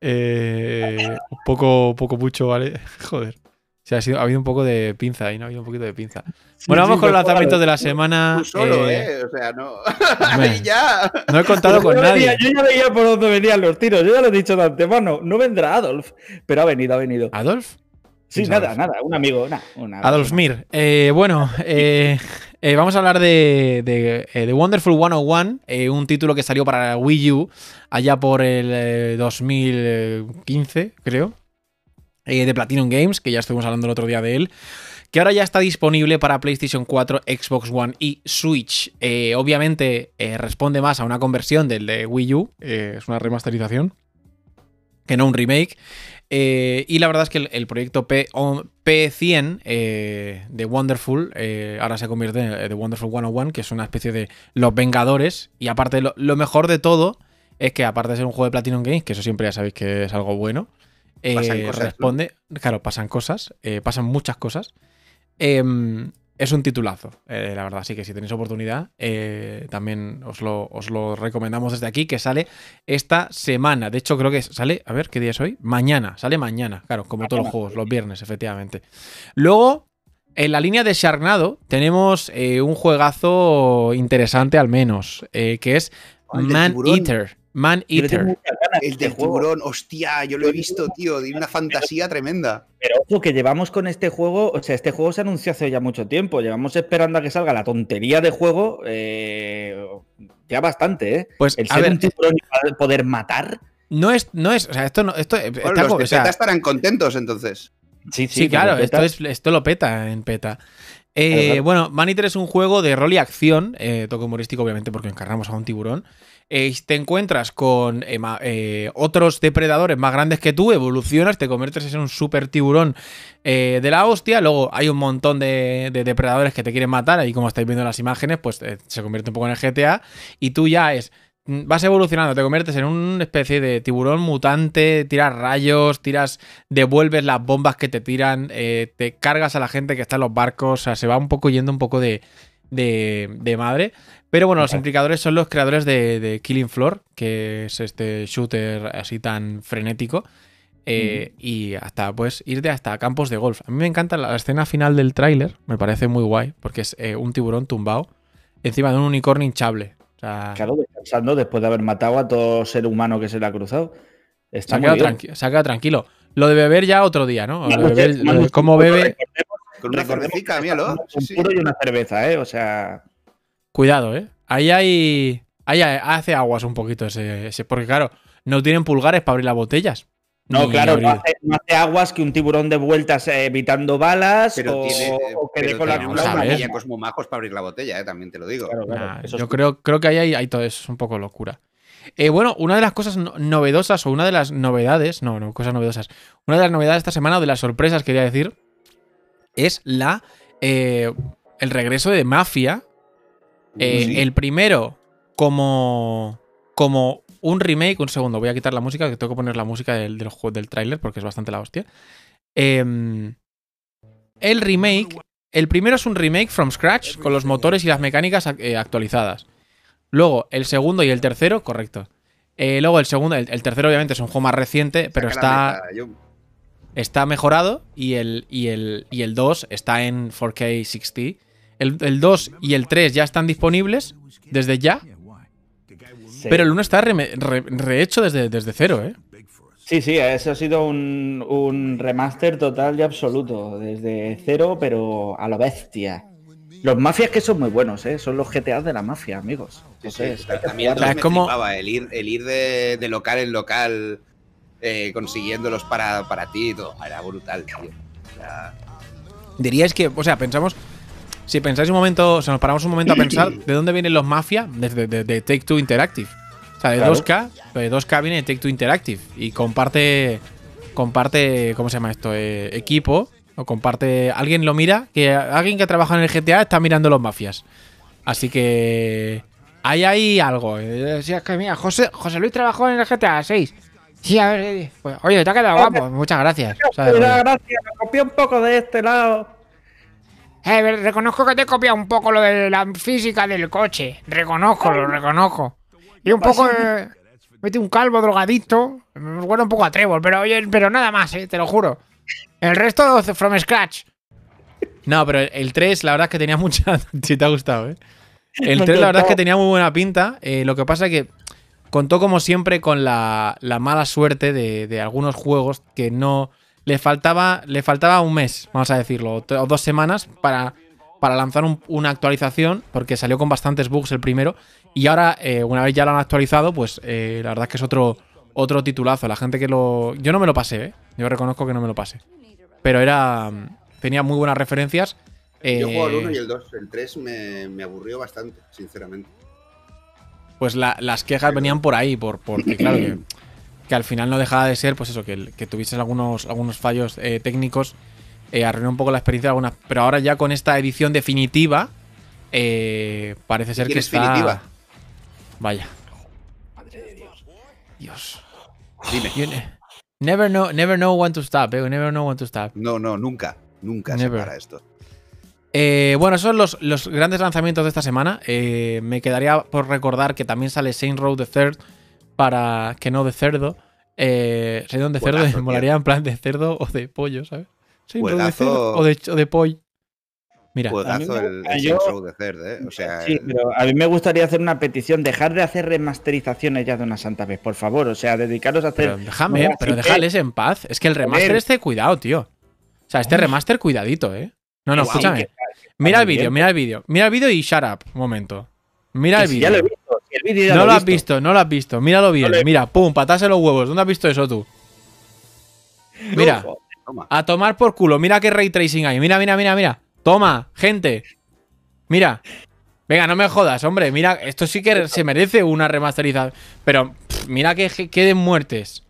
Eh, un poco, poco mucho, ¿vale? Joder. O sea, ha, sido- ha habido un poco de pinza ahí, ¿no? Ha habido un poquito de pinza. Bueno, vamos sí, con los lanzamientos de la semana. Tú solo, Eh, ¿eh? O sea, no. Ahí ya. No he contado con yo, nadie. yo ya veía por dónde venían los tiros. Yo ya lo he dicho de antemano. No vendrá Adolf. Pero ha venido, ha venido. ¿Adolf? Sí, ¿Quién es nada, Adolf? nada. Un amigo. Una- Adolf Mir. Eh, bueno, eh, eh, vamos a hablar de, de, eh, The Wonderful 101, eh, un título que salió para Wii U allá por el eh, 2015, creo, eh, de Platinum Games, que ya estuvimos hablando el otro día de él, que ahora ya está disponible para PlayStation 4, Xbox One y Switch. Eh, obviamente eh, responde más a una conversión del de Wii U, eh, es una remasterización, que no un remake. Eh, y la verdad es que el, el proyecto P, o- P100 eh, de Wonderful eh, ahora se convierte en eh, The Wonderful 101, que es una especie de Los Vengadores. Y aparte, lo, lo mejor de todo es que, aparte de ser un juego de Platinum Games, que eso siempre ya sabéis que es algo bueno, eh, Pasan cosas. Claro, pasan cosas, eh, pasan muchas cosas. Es un titulazo, eh, la verdad. Así que si tenéis oportunidad, eh, también os lo, os lo recomendamos desde aquí, que sale esta semana. De hecho, creo que sale, a ver, ¿qué día es hoy? Mañana, sale mañana, claro, como todos los juegos, los viernes, efectivamente. Luego, en la línea de Sharknado, tenemos eh, un juegazo interesante al menos, que es Man. Eater. Man Eater. de El este del tiburón, hostia, yo lo he visto, tío. Tiene una fantasía tremenda. Pero ojo, que llevamos con este juego, o sea, este juego se anunció hace ya mucho tiempo. Llevamos esperando a que salga la tontería de juego eh, ya bastante, ¿eh? Pues, El a ser ver, un tiburón y poder matar. no es, no es, o sea, esto no, esto está Bueno, los co- de o sea, PETA estarán contentos entonces. Sí, Sí, claro, esto, es, esto lo peta en peta. Eh, Claro, claro. Bueno, Man Eater es un juego de rol y acción, eh, toque humorístico obviamente porque encarnamos a un tiburón. Eh, te encuentras con eh, eh, otros depredadores más grandes que tú, evolucionas, te conviertes en un super tiburón de la hostia. Luego hay un montón de, de depredadores que te quieren matar, ahí como estáis viendo en las imágenes, pues se convierte un poco en el GTA. Y tú ya es mm, vas evolucionando, te conviertes en una especie de tiburón mutante, tiras rayos, tiras, devuelves las bombas que te tiran, te cargas a la gente que está en los barcos, o sea, se va un poco yendo un poco de, de, de madre. Pero bueno, los implicadores son los creadores de, de Killing Floor, que es este shooter así tan frenético. eh, Y hasta, pues, irte hasta campos de golf. A mí me encanta la, la escena final del tráiler, me parece muy guay, porque es eh, un tiburón tumbado encima de un unicornio hinchable. O sea, Claro, descansando después de haber matado a todo ser humano que se le ha cruzado. se Está ha, muy quedado bien. tranqui- se ha quedado tranquilo. Lo de beber ya otro día, ¿no? Lo de Manu, beber- Manu, lo de Manu, cómo Manu, bebe. Con una que míralo. Un puro y una cerveza, ¿eh? O sea, Cuidado, ¿eh? Ahí hay. Ahí hay- hace aguas un poquito ese, ese- Porque, claro, no tienen pulgares para abrir las botellas. no, Ni claro, no hace, no hace aguas que un tiburón de vueltas eh, evitando balas Pero o, tiene, o que pero dé con la una manilla cosmomajos para abrir la botella, eh, también te lo digo. Claro, claro, Nah, eso yo es- creo, creo que ahí hay, hay todo eso, es un poco locura. Eh, bueno, una de las cosas no- novedosas o una de las novedades, no, no, cosas novedosas, una de las novedades de esta semana o de las sorpresas, quería decir, es la eh, el regreso de Mafia. Eh, Sí. El primero como, como un remake, un segundo, voy a quitar la música, que tengo que poner la música del, del del tráiler porque es bastante la hostia. Em, el remake, el primero es un remake from scratch con los motores y las mecánicas eh, actualizadas. Luego, el segundo y el tercero, correcto. Eh, luego, el segundo, el, el tercero, obviamente, es un juego más reciente, pero está, está mejorado. Y el, y, el, y el 2 está en 4K 60. El, el 2 y el 3 ya están disponibles desde ya. sí. Pero el 1 está reme- re- rehecho desde, desde cero, ¿eh? Sí, sí, eso ha sido un, un remaster total y absoluto, desde cero, pero a lo bestia. Los mafias que son muy buenos, ¿eh? Son los GTA de la mafia, amigos. Sí, sí, Entonces, a mí el jugarlo. sea, dos es me como- flipaba, el ir, el ir de, de local en local eh, consiguiéndolos para, para ti y todo. Era brutal, tío. O sea, Diríais que, o sea, pensamos. Si pensáis un momento, o sea, nos paramos un momento a pensar de dónde vienen los Mafia, desde de, de Take Two Interactive. O sea, de Claro. 2K, de 2K viene de Take Two Interactive y comparte, comparte, ¿cómo se llama esto? Eh, equipo, o comparte, alguien lo mira, que alguien que trabaja en el GTA está mirando los Mafias. Así que ahí hay algo. eh, sí, es que mira, José, José Luis trabajó en el GTA 6. Sí, a ver, eh, pues, oye, te ha quedado guapo, muchas gracias. Mira, gracias, me copié un poco de este lado. Eh, reconozco que te he copiado un poco lo de la física del coche. Reconozco, lo reconozco. Y un poco. Eh, mete un calvo drogadito. Me recuerda un poco a Trevor, pero oye, pero nada más, eh, te lo juro. El resto from scratch. No, pero el- el 3, la verdad es que tenía mucha. si te ha gustado, ¿eh? El Me 3, la verdad es que tenía muy buena pinta. eh, lo que pasa es que contó, como siempre, con la, la mala suerte de, de algunos juegos que no. Le faltaba, le faltaba un mes, vamos a decirlo, o dos semanas para, para lanzar un- una actualización, porque salió con bastantes bugs el primero. Y ahora, eh, una vez ya lo han actualizado, pues eh, la verdad es que es otro, otro titulazo. La gente que lo. Yo no me lo pasé, ¿eh? Yo reconozco que no me lo pasé. Pero era. Tenía muy buenas referencias. yo eh, juego el 1 y el 2. El 3 me, me aburrió bastante, sinceramente. pues la- las quejas venían por ahí, por, porque claro que, que al final no dejaba de ser, pues eso, que, que tuvieses algunos, algunos fallos eh, técnicos, eh, arruinó un poco la experiencia de algunas. Pero ahora ya con esta edición definitiva, eh, parece ser que ¿Quieres está. definitiva? Vaya. Dios. Dime. You ne- never know, never know when to stop, eh. Never know when to stop. No, no, nunca. Nunca Never. se para esto. Eh, bueno, esos son los, los grandes lanzamientos de esta semana. Eh, me quedaría por recordar que también sale Saint Row the Third para que no de cerdo. Eh, Saint de cerdo Juegazo, me molaría en plan de cerdo o de pollo, ¿sabes? Saint Row de cerdo o de, o de pollo. Mira, Juegazo me el, yo- Row de Third, ¿eh? O sea, Sí, pero a mí me gustaría hacer una petición, dejar de hacer remasterizaciones ya de una santa vez, por favor. O sea, dedicaros a hacer. pero déjame, pero sí, déjales en paz. Es que el remaster este, cuidado, tío. O sea, este remaster, cuidadito, ¿eh? No, no, Sí, escúchame. que- Mira el vídeo, mira el vídeo. Mira el vídeo y shut up, un momento. Mira que el si vídeo. ya lo he visto. El vídeo No lo has visto, no lo has visto. Míralo bien. Mira, pum, patase los huevos. ¿Dónde has visto eso tú? Mira, a tomar por culo. Mira qué ray tracing hay. Mira, mira, mira, mira. Toma, gente. Mira. Venga, no me jodas, hombre. Mira, esto sí que se merece una remasterización. Pero pff, mira que que queden muertes.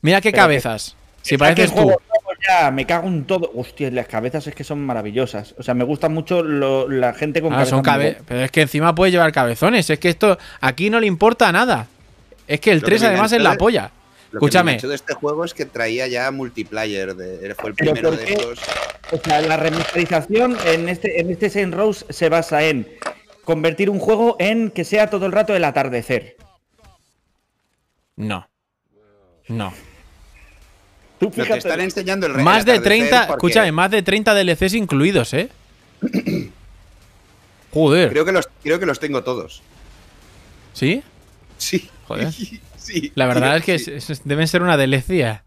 Mira qué Pero que- cabezas. Si pareces tú. Ya, me cago en todo. Hostia, las cabezas es que son maravillosas. O sea, me gusta mucho lo- la gente con Ah, cabezas. son cabe. Pero es que encima puedes llevar cabezones. Es que esto aquí no le importa nada. Es que el Lo que 3 me además es la polla. Lo Escúchame. enganchó de este juego es que traía ya multiplayer. De, fue el primero ¿por de estos. O sea, la remasterización en este, en este Saint Rose se basa en convertir un juego en que sea todo el rato el atardecer. No. No. Tú No, te fíjate. están enseñando el Más de atardecer 30, porque escúchame, más de 30 DLCs incluidos, ¿eh? Joder. Creo que, los, creo que los tengo todos. ¿Sí? Sí. Joder. Sí. La verdad es que Sí. es- es- deben ser una delicia.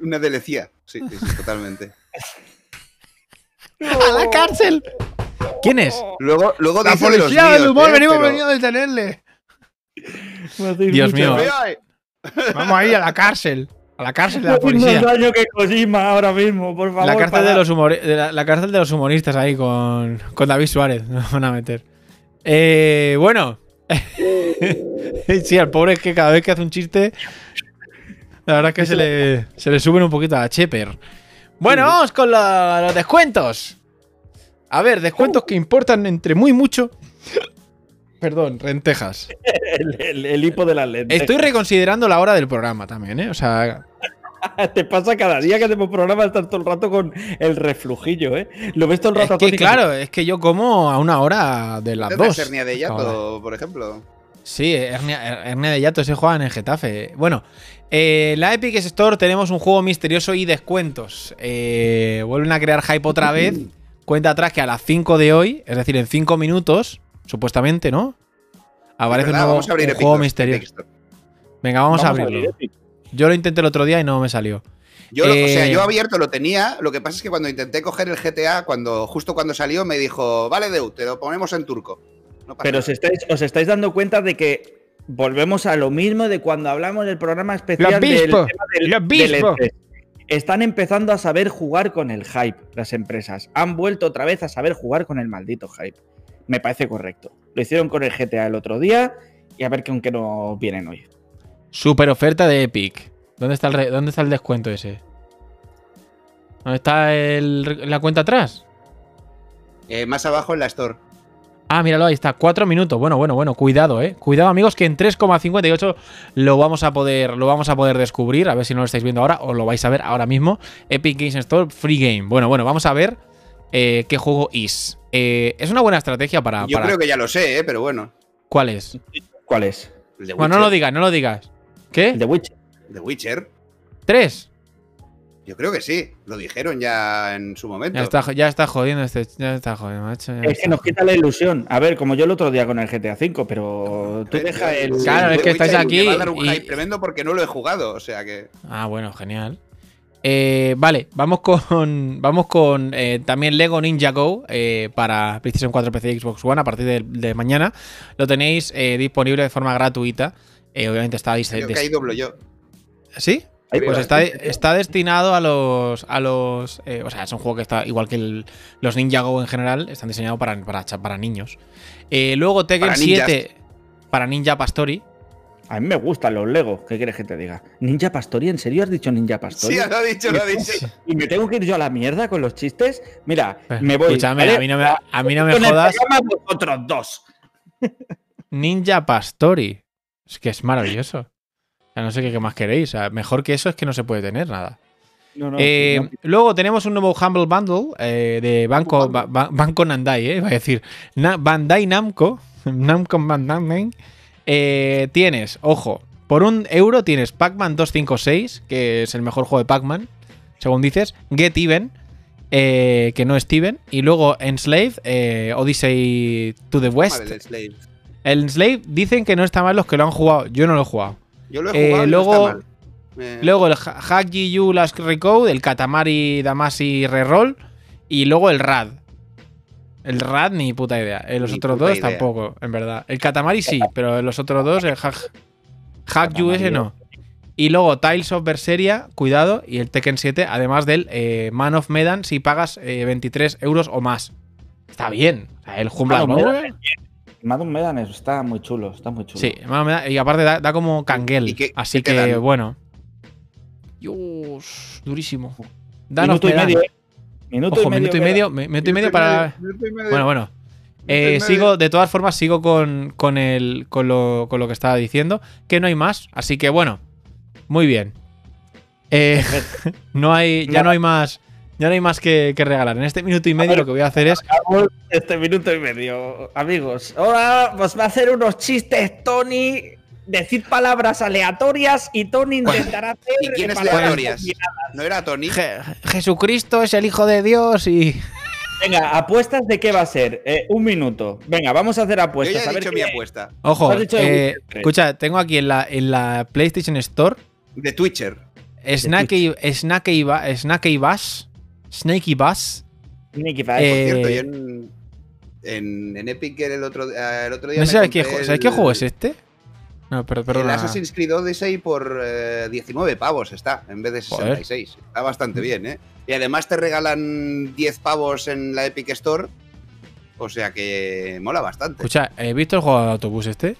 Una delecía. Sí, sí, sí, totalmente. ¡A la cárcel! ¿Quién es? Luego, luego La policía del humor, ¿eh? venimos Pero- venido a detenerle. Dios mío. Ay, Vamos a ir a la cárcel. A la cárcel de la policía. más daño que Kojima ahora mismo, por favor. La cárcel, para- de los de la, la cárcel de los humoristas ahí con, con David Suárez. Nos van a meter. Eh, bueno. sí, al pobre es que cada vez que hace un chiste. La verdad es que se le, se le suben un poquito a la Cheper. Bueno, vamos con la- los descuentos. A ver, descuentos que importan entre muy mucho. Perdón, rentejas. El, el- el hipo de las lentes. Estoy reconsiderando la hora del programa también, ¿eh? O sea, Te pasa cada día que hacemos programa, estás todo el rato con el reflujillo, ¿eh? Lo ves todo el es rato que atónico. claro, es que yo como a una hora de las ¿tendrás dos. hernia de hiato, por ejemplo. Sí, hernia, hernia de Yato, se juega en el Getafe. Bueno, eh, la Epic Store tenemos un juego misterioso y descuentos. Eh, vuelven a crear hype otra vez. Cuenta atrás que a las 5 de hoy, es decir, en 5 minutos, supuestamente, ¿no? Aparece un ¿Verdad? nuevo Vamos a abrir un Epic juego misterioso. Venga, vamos, a abrirlo. abrir. Yo lo intenté el otro día y no me salió. Yo, lo- o sea, Eh, yo abierto lo tenía. Lo que pasa es que cuando intenté coger el GTA, cuando, justo cuando salió, me dijo, vale, Deu, te lo ponemos en turco. No Pero os estáis, os estáis dando cuenta de que volvemos a lo mismo de cuando hablamos del programa especial Lo del tema del, lo obispo. del E3. Están empezando a saber jugar con el hype, las empresas. Han vuelto otra vez a saber jugar con el maldito hype. Me parece correcto. Lo hicieron con el GTA el otro día y a ver con qué nos vienen hoy. Super oferta de Epic. ¿Dónde está el, re- dónde está el descuento ese? ¿Dónde está el- la cuenta atrás? Eh, más abajo en la Store. Ah, míralo, ahí está. Cuatro minutos. Bueno, bueno, bueno. Cuidado, eh. Cuidado, amigos, que en 3,58 lo vamos a poder. Lo vamos a poder descubrir. A ver si no lo estáis viendo ahora o lo vais a ver ahora mismo. Epic Games Store Free Game. Bueno, bueno, vamos a ver eh, qué juego es. Eh, es una buena estrategia para. Yo para- creo que ya lo sé, ¿eh? pero bueno. ¿Cuál es? ¿Cuál es? El de Bueno, no lo digas, no lo digas. El ¿Qué? de Witcher. The Witcher. ¿Tres? Yo creo que sí. Lo dijeron ya en su momento. Ya está, ya está jodiendo este. Ya está jodiendo, macho. ya Es está que nos quita la ilusión. A ver, como yo el otro día con el GTA V, pero tú deja el. Claro, es que estáis aquí Me va a dar un y- hype tremendo porque no lo he jugado. O sea que. Ah, bueno, genial. Eh, vale, vamos con. Vamos con eh, también Lego Ninja Go eh, para PlayStation 4, PC y Xbox One a partir de, de mañana. Lo tenéis disponible de forma gratuita. Obviamente está Creo que ahí doblo yo. ¿Sí? Pues está, está destinado a los. a los. eh, o sea, es un juego que está. Igual que el- los Ninja Go en general, están diseñados para, para, para niños. Eh, luego Tekken Para ninjas. 7 para Ninja Pastori. A mí me gustan los Legos. ¿Qué quieres que te diga? ¿Ninja Pastori? ¿En serio has dicho Ninja Pastori? Sí, lo ha dicho, lo ha dicho. ¿Y me tengo que ir yo a la mierda con los chistes? Mira, me voy. Escúchame, ¿vale? a mí no me, a mí no me jodas. vosotros dos. Ninja Pastori. Es que es maravilloso. O sea, no sé qué, qué más queréis. O sea, mejor que eso es que no se puede tener nada. No, no, Eh, no. Luego tenemos un nuevo Humble Bundle eh, de Banco, Ba- Ba- Banco Nandai, eh, iba a decir. Na- Bandai Namco. Namco Bandai. Eh, tienes, ojo, por un euro tienes Pac-Man 256, que es el mejor juego de Pac-Man, según dices. Get Even, eh, que no es Steven. Y luego Enslave, eh, Odyssey to the West. El Enslave dicen que no está mal los que lo han jugado. Yo no lo he jugado. Yo lo he Eh, jugado y no luego- está mal. Eh, Luego el Ha- Haki Yu Last Recode, el Katamari Damacy Reroll y luego el Rad. El Rad ni puta idea. Eh, los Ni otros dos idea. tampoco, en verdad. El Katamari sí, pero los otros dos, el Hak Yu ese no. Y luego Tiles of Berseria, cuidado, y el Tekken 7, además del eh, Man of Medan si pagas eh, 23 euros o más. Está bien. O sea, el of Bundle- Medan Madon Medan está muy chulo, está muy chulo. Sí, Man of Medan, y aparte da, da como canguel. ¿Y qué- así qué que, dan? bueno. Dios, durísimo. Danos Minuto y Medan. medio. Minuto Ojo, y medio. minuto y medio, me- minuto y medio para. Minuto y medio. Bueno, bueno. Eh, sigo, de todas formas, sigo con, con, el, con, lo, con lo que estaba diciendo, que no hay más. Así que bueno, muy bien. Eh, no hay, ya no hay más Ya no hay más que, que regalar. En este minuto y medio lo que voy a hacer es. Este minuto y medio, amigos. Ahora nos va a hacer unos chistes, Tony. Decir palabras aleatorias y Tony intentará hacer. ¿Y quién es palabras aleatorias? ¿No era Tony? Je- Jesucristo es el Hijo de Dios y. Venga, apuestas de qué va a ser. Eh, un minuto. Venga, vamos a hacer Yo apuestas. ya a he ver dicho qué- mi apuesta. Ojo, eh, escucha, tengo aquí en la, en la PlayStation Store De Twitcher. Snake y, Snake y, y Bass. Snake y Bass. Five. Eh, Por cierto, yo en, en, en Epic el otro, eh, el otro día. No me sé ¿sabes qué, compré ju- ¿sabes qué juego es este? No, pero El perdona. Assassin's Creed Odyssey por eh, 19 pavos está, en vez de Joder. 66. Está bastante bien, ¿eh? Y además te regalan 10 pavos en la Epic Store. O sea que mola bastante. Escucha, ¿he visto el juego de autobús este?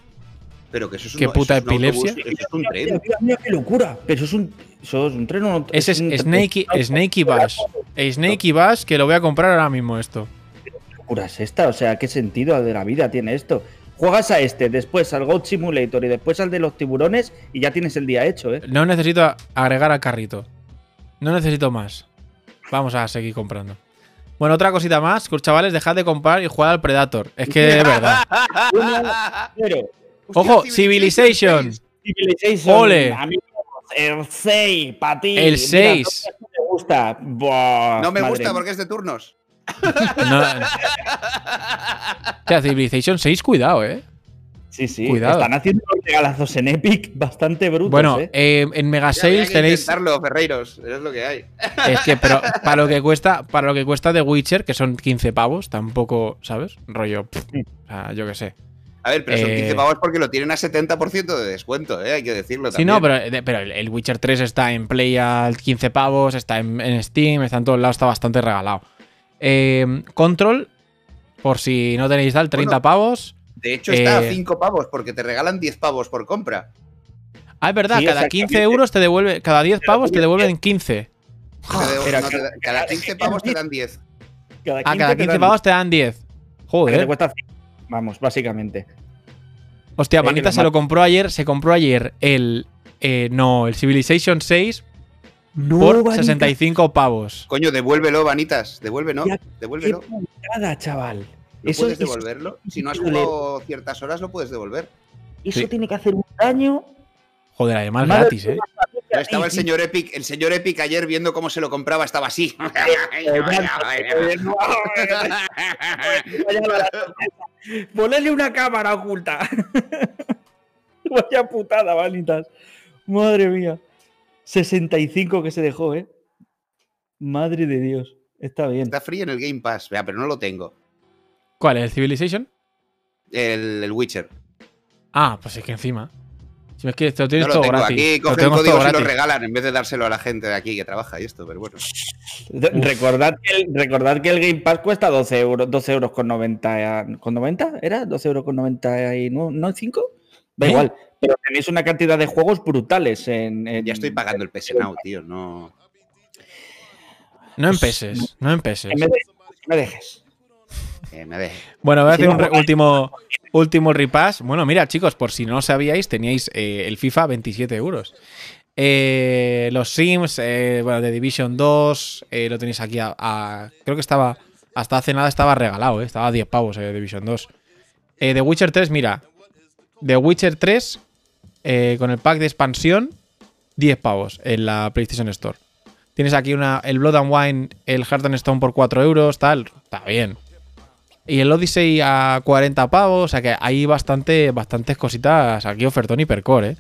Pero que eso es un, ¿Qué puta eso es un epilepsia? autobús, eso es un tren. mira, mira qué locura. Pero eso es un, eso es un tren o no. Ese es un tren. Snake, y- Snake y Bass. Snake y Bass, que lo voy a comprar ahora mismo esto. ¿Qué locura es esta? O sea, ¿qué sentido de la vida tiene esto? Juegas a este, después al Goat Simulator y después al de los tiburones y ya tienes el día hecho, ¿eh? No necesito agregar al carrito. No necesito más. Vamos a seguir comprando. Bueno, otra cosita más. Chavales, dejad de comprar y jugar al Predator. Es que de verdad. Pero, Ojo, Civilization. Civilization. Ole. el 6, para ti. El Mira, 6. no me gusta. Buah, No me madre gusta porque es de turnos. No. O sea, Civilization 6, cuidado, eh. Sí, sí. Cuidado. Están haciendo unos regalazos en Epic bastante brutos, Bueno, ¿eh? eh, en Mega Sales que tenéis. intentarlo, Ferreiros. Es lo que hay. Es que, pero para lo que cuesta, para lo que cuesta The Witcher, que son 15 pavos, tampoco, ¿sabes? Rollo. pff, o sea, yo qué sé. A ver, pero son Eh, 15 pavos porque lo tienen a 70% de descuento, ¿eh? Hay que decirlo Sí, también. no, pero, pero el- el Witcher 3 está en Play al 15 pavos, está en, en Steam, está en todos lados, está bastante regalado. Eh, Control, por si no tenéis tal, 30 Bueno, pavos. De hecho, está eh, a 5 pavos porque te regalan 10 pavos por compra. Ah, es verdad, Sí, cada exactamente. 15 euros te devuelve, cada 10 pavos te devuelven 15. Te de- pero no cada- da- cada 15 pavos te dan 10. Cada Ah, cada te 15 dan- pavos te dan 10. que te Joder. cuesta. Vamos, básicamente. Hostia, Eh, lo se lo compró ayer, se compró ayer el. eh, no, el Civilization 6 por Vanita, 65 pavos. Coño, devuélvelo, Vanitas. Devuélvelo. Ya, Qué Devuélvelo. putada, chaval. ¿No Eso, puedes eso- devolverlo? Si no has jugado ciertas horas, lo puedes devolver. eso Sí. tiene que hacer un daño. Joder, además Madre gratis, ¿eh? Pero estaba el señor Epic, el señor Epic ayer viendo cómo se lo compraba, estaba así. Ponerle una cámara oculta. Vaya putada, vanitas. Madre mía. 65 que se dejó, ¿eh? Madre de Dios. Está bien. Está free en el Game Pass, Vea, pero no lo tengo. ¿Cuál? ¿El Civilization? El, el Witcher. Ah, pues es que encima. Si es que te lo tienes No lo todo tengo. gratis. Aquí Lo cogen todo códigos y lo regalan en vez de dárselo a la gente de aquí que trabaja y esto, pero bueno. Recordad que, el, recordad que el Game Pass cuesta 12 euros, 12 euros con 90. ¿Con 90? ¿Era? ¿12 euros con 99? ¿No 5? Da ¿Eh? igual. Pero tenéis una cantidad de juegos brutales en. en- Ya estoy pagando el PS Now, tío. No. No empeses, no Que empeses. me, de- que me dejes. Me deje. Bueno, voy a hacer un re- último, último repass. Bueno, mira, chicos, por si no lo sabíais, teníais eh, el FIFA a 27 euros. Eh, los Sims, eh, bueno, de Division 2, eh, lo tenéis aquí a, a- Creo que estaba. Hasta hace nada estaba regalado, eh, estaba a 10 pavos eh, Division 2. Eh, The Witcher 3, mira. The Witcher 3, eh, con el pack de expansión, 10 pavos en la PlayStation Store. Tienes aquí una, el Blood and Wine, el Heart and Stone por 4 euros, tal. Está bien. Y el Odyssey a 40 pavos. O sea que hay bastante, bastantes cositas aquí, ofertón hipercore, ¿eh?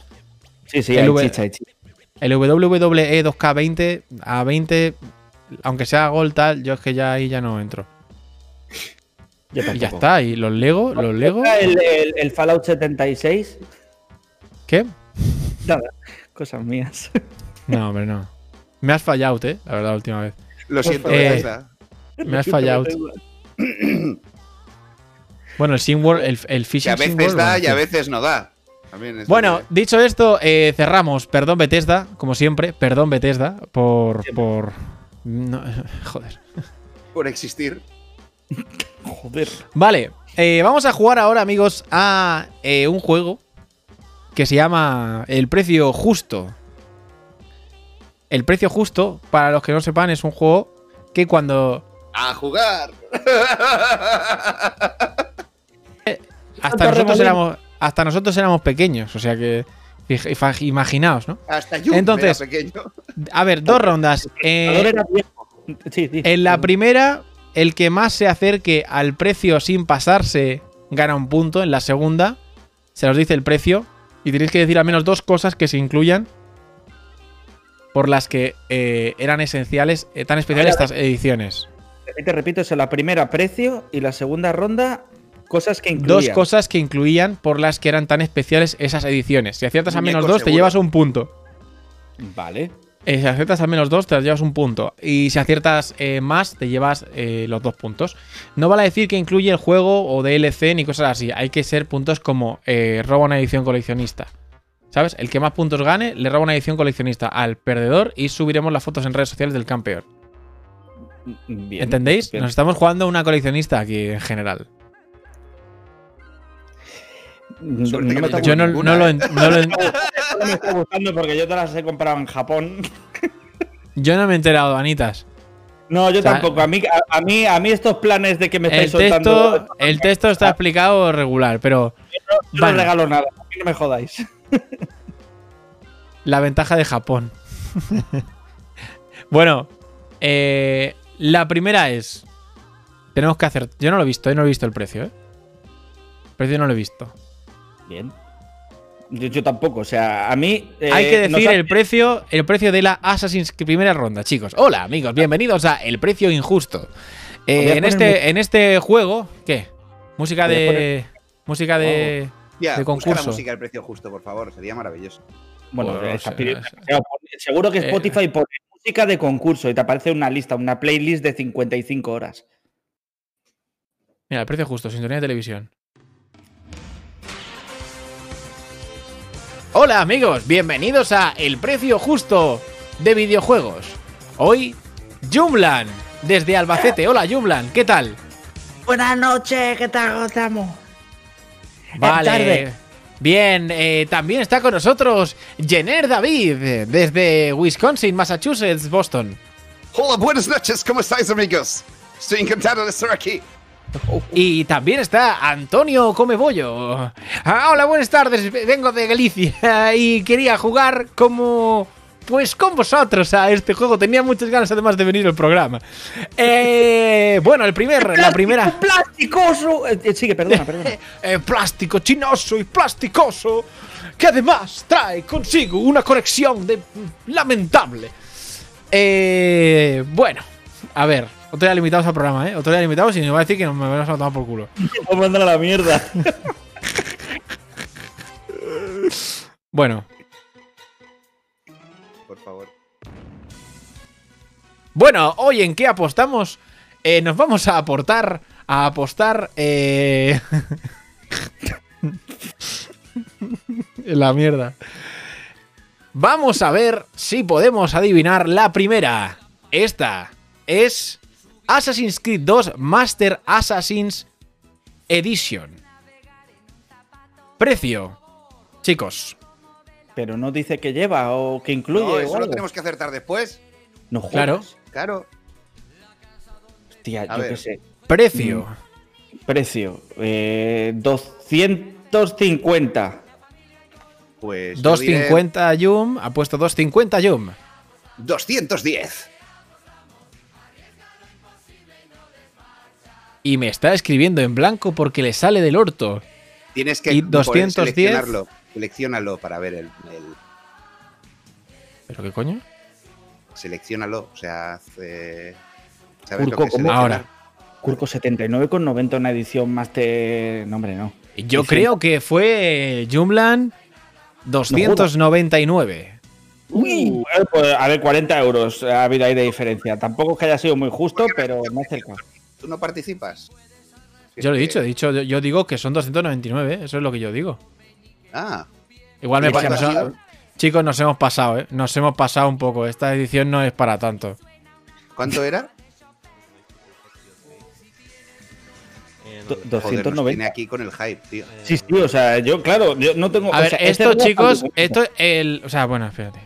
Sí, sí, El hay chicha, hay chicha. El WWE 2K20 a 20, aunque sea Gold tal, yo es que ya ahí ya no entro. Y ya está. Y los Lego, los Lego. El, el- el Fallout 76. ¿Qué? Nada, cosas mías. No, hombre, no. Me has fallado, ¿eh? La verdad, la última vez. Lo siento, Eh, Bethesda. Me has fallado. Bueno, el SimWorld, el, el Que Fishing a veces SimWorld, da bueno, y a veces no da. Bueno, dicho esto, eh, cerramos. Perdón, Bethesda, como siempre. Perdón, Bethesda, por. por no, joder. por existir. Joder. Vale, eh, vamos a jugar ahora, amigos, a eh, un juego que se llama El precio justo. El precio justo, para los que no sepan, es un juego que cuando ¡A jugar! hasta nosotros éramos hasta nosotros éramos pequeños, o sea que imaginaos, ¿no? Hasta yo Entonces- era pequeño. A ver, dos rondas. Eh, en la primera, el que más se acerque al precio sin pasarse gana un punto. En la segunda, se os dice el precio y tenéis que decir al menos dos cosas que se incluyan por las que eh, eran esenciales, eh, tan especiales estas ediciones. Repite, repito, eso, la primera precio y la segunda ronda, cosas que incluían. Dos cosas que incluían por las que eran tan especiales esas ediciones. Si aciertas a menos dos, te llevas un punto. Vale. Eh, si aciertas al menos dos, te llevas un punto. Y si aciertas eh, más, te llevas eh, los dos puntos. No vale decir que incluye el juego o DLC ni cosas así. Hay que ser puntos como roba una edición coleccionista. ¿Sabes? El que más puntos gane le roba una edición coleccionista al perdedor y subiremos las fotos en redes sociales del campeón. Bien. ¿Entendéis? Bien. Nos estamos jugando una coleccionista aquí en general. Yo no, lo, no lo me está gustando porque yo te las he comprado en Japón. yo no me he enterado, Anitas. No, yo O sea, tampoco. A mí, a, a mí, a mí estos planes de que me estáis El soltando. el texto está explicado regular, pero yo vale. no regalo nada. A mí no me jodáis. La ventaja de Japón. bueno, eh, la primera es. Tenemos que hacer. Yo no lo he visto, yo no he visto el precio, ¿eh? El precio no lo he visto. Bien. Yo, yo tampoco. O sea, a mí. eh, Hay que decir ha- el precio, el precio de la Assassin's Creed primera ronda, chicos. Hola, amigos, bienvenidos a El Precio Injusto. Eh, en, este, en este juego, ¿qué? Música de. Música de. Ya, de la concurso. música al precio justo, por favor. Sería maravilloso. Bueno, Bueno, está o sea, pidiendo es- demasiado. seguro que Eh. Spotify pone música de concurso y te aparece una lista, una playlist de 55 horas. Mira, el precio justo, sintonía de televisión. Hola amigos, bienvenidos a El Precio Justo de videojuegos. Hoy, Jumlan, desde Albacete. Hola Jumlan, ¿qué tal? Buenas noches, ¿qué tal estamos? Vale. tarde. Bien, eh, también está con nosotros Jenner David, desde Wisconsin, Massachusetts, Boston. Hola, buenas noches. ¿Cómo estáis, amigos? Estoy encantado de estar aquí. Y también está Antonio Comebollo. Ah, hola, buenas tardes. Vengo de Galicia y quería jugar como. Pues con vosotros a este juego. Tenía muchas ganas además de venir al programa. Eh, bueno, el primer, la primera. ¡Plasticoso! Eh, eh, sigue, perdona, perdona. Eh, plástico chinoso y plasticoso. Que además trae consigo una conexión de lamentable. Eh, bueno, a ver. Otro día limitados al programa, ¿eh? Otro día limitados y me va a decir que me vamos a tomar por culo. Vamos a mandar a la mierda. Bueno, Por favor. Bueno, hoy en qué apostamos, Eh, nos vamos a aportar, a apostar, eh... la mierda. Vamos a ver si podemos adivinar la primera. Esta es Assassin's Creed 2 Master Assassins Edition. Precio. Chicos, Pero no dice que lleva o que incluye. No, o eso lo algo. tenemos que acertar después. No jodas. Claro. Claro. Hostia, A yo ver. qué sé. precio. Precio. Eh, 250. Pues. yo diré 250 Yum, ha puesto 250 Yum. 210. Y me está escribiendo en blanco porque le sale del orto. Tienes que ¿Y poner- 210? seleccionarlo. Seleccionalo para ver el, el- ¿Pero qué coño? Seleccionalo. O sea, hace. ¿Sabes Urco, lo que es. Ahora. Curco 79,90 una edición Master. No, hombre, no. Yo creo que fue Jumlan 299. Uy, eh, pues, a ver, 40 euros ha habido ahí de diferencia. Tampoco es que haya sido muy justo, pero me ha acercado. ¿Tú no participas? Yo lo he Es dicho, he dicho, yo- digo que son 299, ¿eh? eso es lo que yo digo. Ah, Igual me ¿Y pasa. nos-? Chicos, nos hemos pasado, ¿eh? Nos hemos pasado un poco. Esta edición no es para tanto. ¿cuánto era? Do- Joder, nos 290. tiene aquí con el hype, tío. Sí, sí, o sea, yo, claro, yo no tengo. A o ver, sea, este esto, chicos, esto el. O sea, bueno, espérate.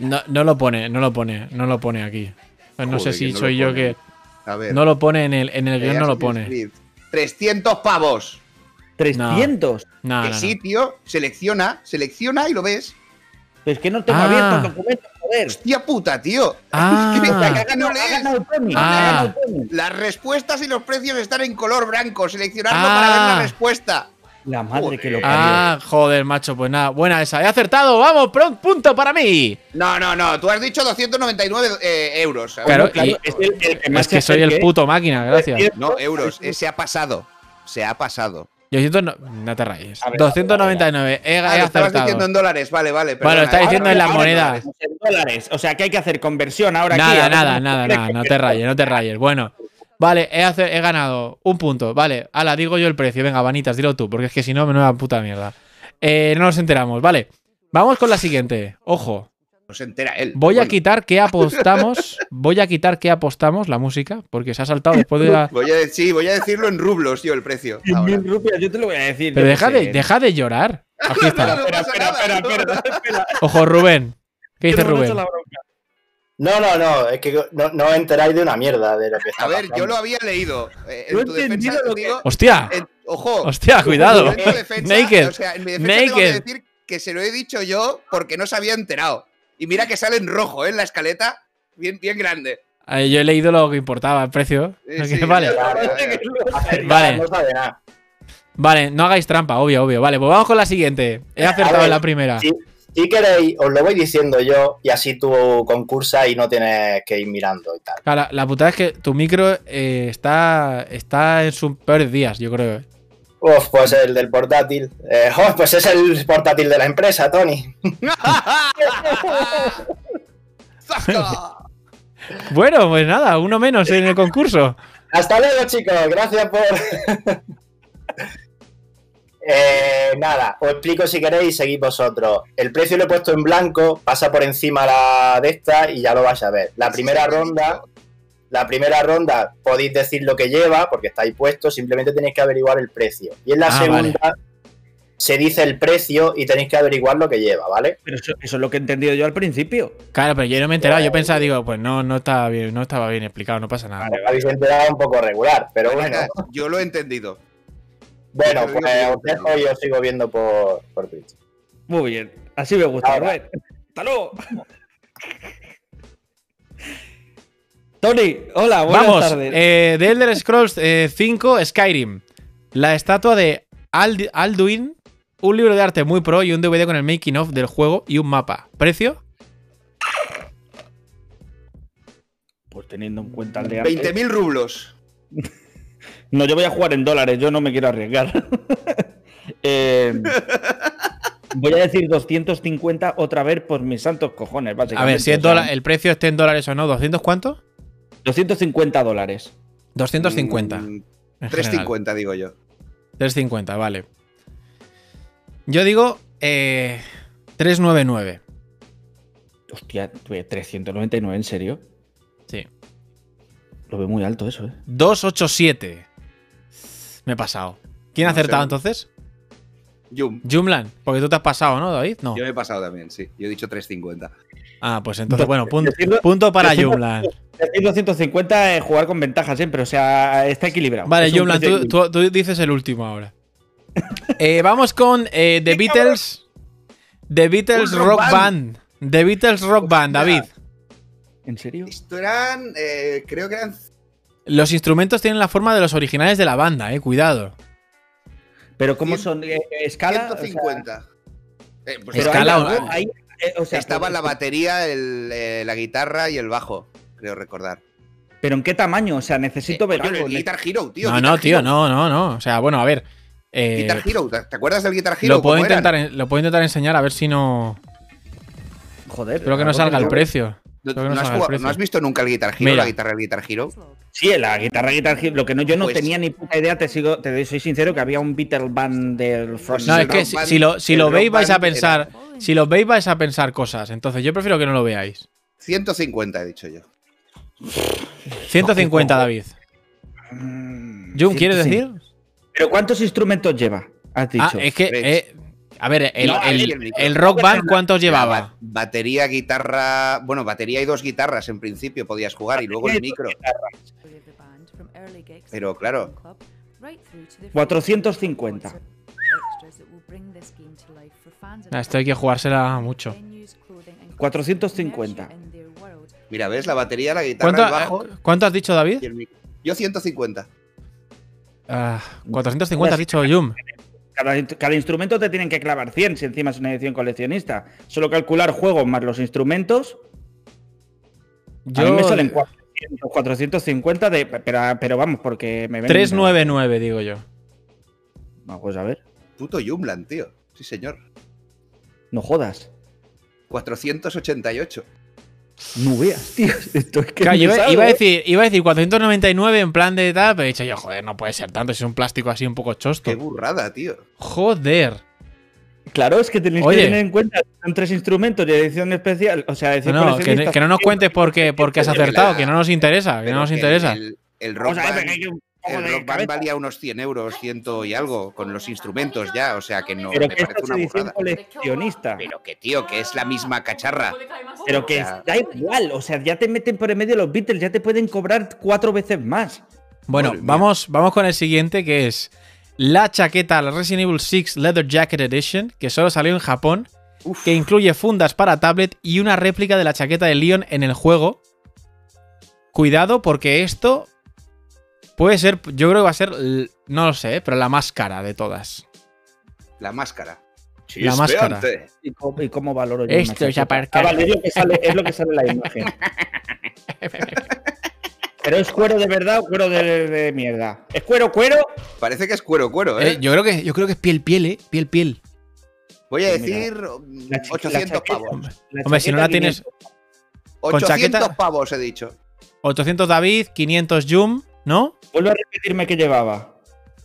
No, no lo pone, no lo pone, no lo pone aquí. Pues no sé si no soy yo que. A ver. No lo pone en el, en el guion, no lo pone. Creed. 300 pavos. 300. No, sí, tío. Selecciona, selecciona y lo ves. Pero es que no tengo Ah. abierto el documento, joder. Hostia puta, tío. Ah. Ah. Las respuestas y los precios están en color blanco. Seleccionarlo Ah. para ver la respuesta. La madre que lo parió. Ah, joder, macho, pues nada, buena esa. He acertado, vamos, pronto, punto para mí. No, no, no. Tú has dicho 299 eh, euros. Ver, Claro, claro, y- es el- el que más Es que soy el puto máquina, gracias. No, euros. Se ha pasado. Se ha pasado. Yo siento, no, no te rayes. Ver, 299, he, he Ah, lo estabas acertado. diciendo en dólares. Vale, vale. Bueno, está eh. diciendo en la Ahora, moneda. ahora, en dólares. O sea, que hay que hacer conversión ahora aquí. Nada, Ahora nada, nada, hacer nada, no te rayes, no te rayes. Bueno, vale, he, hace- he ganado un punto. Vale, ala, digo yo el precio. Venga, vanitas, dilo tú, porque es que si no, menuda puta mierda. Eh, no nos enteramos, vale. Vamos con la siguiente. Ojo, No se entera él. voy a quitar que apostamos. Voy a quitar que apostamos la música, porque se ha saltado después de la. Voy a, sí, voy a decirlo en rublos, yo, el precio. ahora. 100.000 rupias, yo te lo voy a decir. Pero deja de, deja de llorar. Aquí está. Espera, espera, espera, espera. Ojo, Rubén. ¿Qué dice me Rubén? No, no, no, es que no, no os enteráis de una mierda de lo que está A ver, pasando. yo lo había leído. Eh, No en tu entendido defensa, lo que- digo. ¡Hostia! en- ojo. ¡Hostia, cuidado! En defensa, Naked. O sea, en mi defensa tengo que decir que se lo he dicho yo porque no se había enterado. Y mira que sale en rojo, ¿eh? En la escaleta. Bien, bien grande. Eh, yo he leído lo que importaba, el precio. Sí, sí, vale. Vale. No sabe nada. Vale, no hagáis trampa, obvio, obvio. Vale, pues vamos con la siguiente. He acertado ver, en la primera. Si, si queréis, os lo voy diciendo yo y así tú concursas y no tienes que ir mirando y tal. Claro, la, putada es que tu micro eh, está, está en sus peores días, yo creo. Uf, pues el del portátil. Eh, pues es el portátil de la empresa, Tony. Bueno, pues nada, uno menos en el concurso. Hasta luego, chicos. Gracias por. Eh, nada, os explico si queréis y seguís vosotros. El precio lo he puesto en blanco, pasa por encima la de esta y ya lo vais a ver. La primera Sí, sí, ronda, la primera ronda podéis decir lo que lleva, porque está ahí puesto, simplemente tenéis que averiguar el precio. Y en la Ah, segunda se dice el precio y tenéis que averiguar lo que lleva, ¿vale? Pero eso, eso es lo que he entendido yo al principio. Claro, pero yo no me he enterado. Yo pensaba, digo, pues no, no estaba bien, no estaba bien explicado, no pasa nada. Os habéis enterado un poco regular, pero bueno. Yo lo he entendido. Bueno, pues os dejo y os sigo viendo por, por Twitch. Muy bien. Así me gusta, Ahora. Rubén. Hasta luego. Tony, hola, buenas Vamos, tardes. eh, de Elder Scrolls eh, 5 Skyrim. La estatua de Ald- Alduin, un libro de arte muy pro y un DVD con el making of del juego y un mapa. ¿Precio? Pues teniendo en cuenta el de antes. 20.000 rublos. No, yo voy a jugar en dólares, yo no me quiero arriesgar. Eh, voy a decir 250 otra vez por mis santos cojones, A básicamente. ver, si es o sea, dólar- el precio esté en dólares o no. ¿200 cuánto? 250 dólares. 250. Mm, en general. 350, digo yo. 350, vale. Yo digo eh, 399. Hostia, 399, ¿en serio? Sí. Lo veo muy alto eso, ¿eh? 287. Me he pasado. ¿Quién ha No sé. acertado entonces? Yum. Jumlan. Porque tú te has pasado, ¿no, David? No. Yo me he pasado también, sí. Yo he dicho 350. Ah, pues entonces, bueno, punto, punto para Jumlan. Decir 250 es jugar con ventaja siempre, o sea, está equilibrado. Vale, Jumlan, tú, tú- tú dices el último ahora. Eh, vamos con eh, The Beatles. The Beatles rock Band. The Beatles Rock Band, David. ¿En serio? Esto eran. eh, creo que eran. Los instrumentos tienen la forma de los originales de la banda, eh, cuidado. Pero ¿cómo son? Eh, eh, ¿Escala? O sea, 150. Eh, pues Escala hay- o no. hay- eh, o sea, estaba la batería, el, eh, la guitarra y el bajo, creo recordar. ¿Pero en qué tamaño? O sea, necesito ver Coño, algo. el Guitar Hero, tío. no, no, tío, Hero. no, no, no. O sea, bueno, a ver. eh, Guitar Hero, ¿te acuerdas del Guitar Hero? lo, puedo intentar, en- lo puedo intentar enseñar a ver si no. Joder. Espero que no salga el precio. ¿No, has jugado- no visto nunca el Guitar Hero, Mira. la guitarra del Guitar Hero? Sí, la guitarra, guitarra, lo que no, yo no Pues- tenía ni puta idea, te sigo, te soy sincero, que había un Beatle Band del Frost. No, es que si, Band- si lo, si lo veis vais a era- pensar. Si lo veis vais a pensar cosas. Entonces yo prefiero que no lo veáis. 150, he dicho yo. 150, David. Jun, ¿quieres 150. decir? ¿Pero cuántos instrumentos lleva? Has dicho. Ah, es que eh, A ver, el, No, el- Rock Band, ¿cuántos llevaba? ba- batería, guitarra. Bueno, batería y dos guitarras en principio podías jugar y luego el micro. Pero claro, 450. Ah, Esto hay que jugársela mucho. 450. mira, ¿ves? La batería, la guitarra, ¿Cuánto, el bajo eh, cuánto has dicho, David? Yo 150. Ah, 450 has dicho, Yum. Cada, cada instrumento te tienen que clavar 100 si encima es una edición coleccionista. Solo calcular juegos más los instrumentos. A mí me salen 400, 450 de. Pero, pero vamos, porque me ven. 399, digo yo. Vamos a ver. Puto Jumland, tío. Sí, señor. No jodas. 488. No veas, tío. Esto es que. Claro, iba, iba a ¿eh? decir, iba a decir 499 en plan de tal, pero he dicho yo, joder, no puede ser tanto, si es un plástico así un poco chosto. Qué burrada, tío. Joder. Claro, es que tenéis Oye. que tener en cuenta que son tres instrumentos de edición especial. O sea, No, edición no, que, coleccionista. que no nos cuentes porque, porque has acertado, que no nos interesa, que no nos que interesa. El, el rock band, el rock band cabeza. valía unos 100 euros, ciento y algo, con los instrumentos ya. O sea que no Pero me que parece una burrada. coleccionista. Pero que, tío, que es la misma cacharra. Pero que sea- da igual. O sea, ya te meten por en medio los Beatles, ya te pueden cobrar cuatro veces más. Bueno, Madre mía. vamos, vamos con el siguiente, que es la chaqueta, la Resident Evil 6 Leather Jacket Edition, que solo salió en Japón, Uf, que incluye fundas para tablet y una réplica de la chaqueta de Leon en el juego. Cuidado, porque esto puede ser, yo creo que va a ser, no lo sé, pero la más cara de todas. la máscara. La máscara. Chispeante. ¿Y cómo, y cómo valoro yo Esto una es aparcar. Ah, vale, es lo que sale, es lo que sale en la imagen. Pero es cuero de verdad o cuero de, de mierda. ¿Es cuero, cuero? Parece que es cuero, cuero, ¿eh? Eh, yo, creo que, yo creo que es piel, piel, ¿eh? Piel, piel. Voy a mira, decir mm, la cha- 800 la chaqueta- pavos. La Hombre, si no la tienes 500. con 800 chaqueta- pavos, he dicho. 800 David, 500 Jum, ¿no? Vuelve a repetirme que llevaba.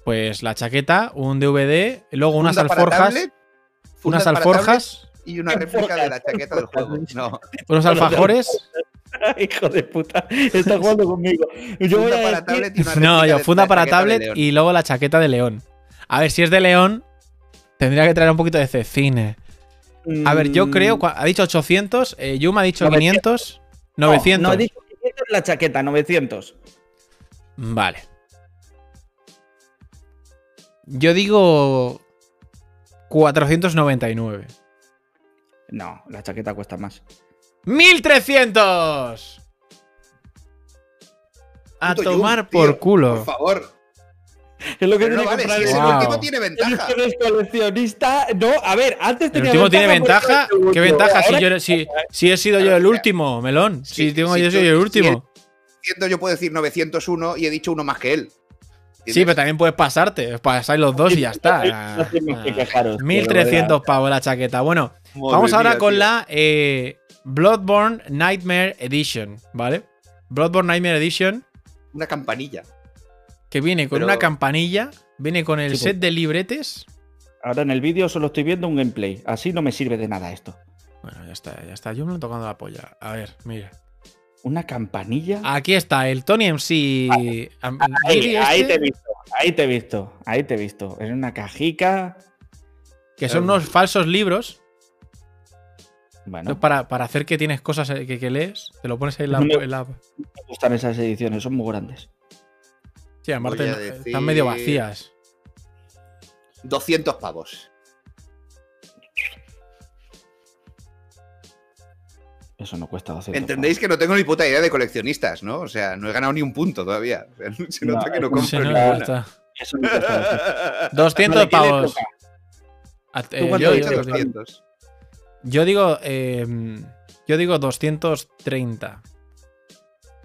Pues la chaqueta, un DVD, luego unas alforjas, tablet, unas alforjas, y una réplica de la chaqueta del juego. No, unos alfajores. Hijo de puta, está jugando conmigo. Yo voy funda a para decir- tablet y una No, yo, funda para tablet y luego la chaqueta de León. A ver, si es de León, tendría que traer un poquito de cecine. A ver, yo Mm, creo, ha dicho 800, eh, Yum ha dicho 900. 500, 900. No, he dicho 500 la chaqueta, 900. Vale. Yo digo 499. No, la chaqueta cuesta más. ¡1300! A Puto tomar por tío, culo. Por favor. Es lo que Pero no tiene que vale, comprar si es el- el Wow. último tiene ventaja. Coleccionista. No, a ver, antes El tenía último tiene ventaja ¿Qué el ventaja? Si, yo, si, si he sido yo el último, melón. Si Sí, tengo yo soy el último. Siento, yo puedo decir 901 y he dicho uno más que él. Sí, pero también puedes pasarte. Pasáis los dos y ya está. No tienes que quejaros, tío, 1300 pavos la chaqueta. Bueno, vamos ahora con la eh, Bloodborne Nightmare Edition, ¿vale? Bloodborne Nightmare Edition, Una campanilla. que viene con Pero- una campanilla, viene con el Sí, set de libretes. Ahora en el vídeo solo estoy viendo un gameplay. Así no me sirve de nada esto. Bueno, ya está, ya está. Yo me lo he tocado la polla. A ver, mira. Una campanilla. Aquí está el Tony MC. ahí, ahí este, te he visto. Ahí te he visto. Ahí te he visto. Es una cajica. Que son unos falsos libros. Bueno, para, para hacer que tienes cosas eh, que, que lees. Te lo pones ahí en la. No me- en la- me gustan esas ediciones, son muy grandes. Sí, aparte decir- están medio vacías. 200 pavos. Eso no cuesta 200. Entendéis que no tengo ni puta idea de coleccionistas, ¿no? O sea, no he ganado ni un punto todavía. O sea, se nota No, que no compro no, ni ya una. está. Eso no cuesta 200. 200 Vale, ¿quién le pavos. toca? A- ¿Tú eh, cuánto yo, yo- 200. yo digo. eh, yo digo 230.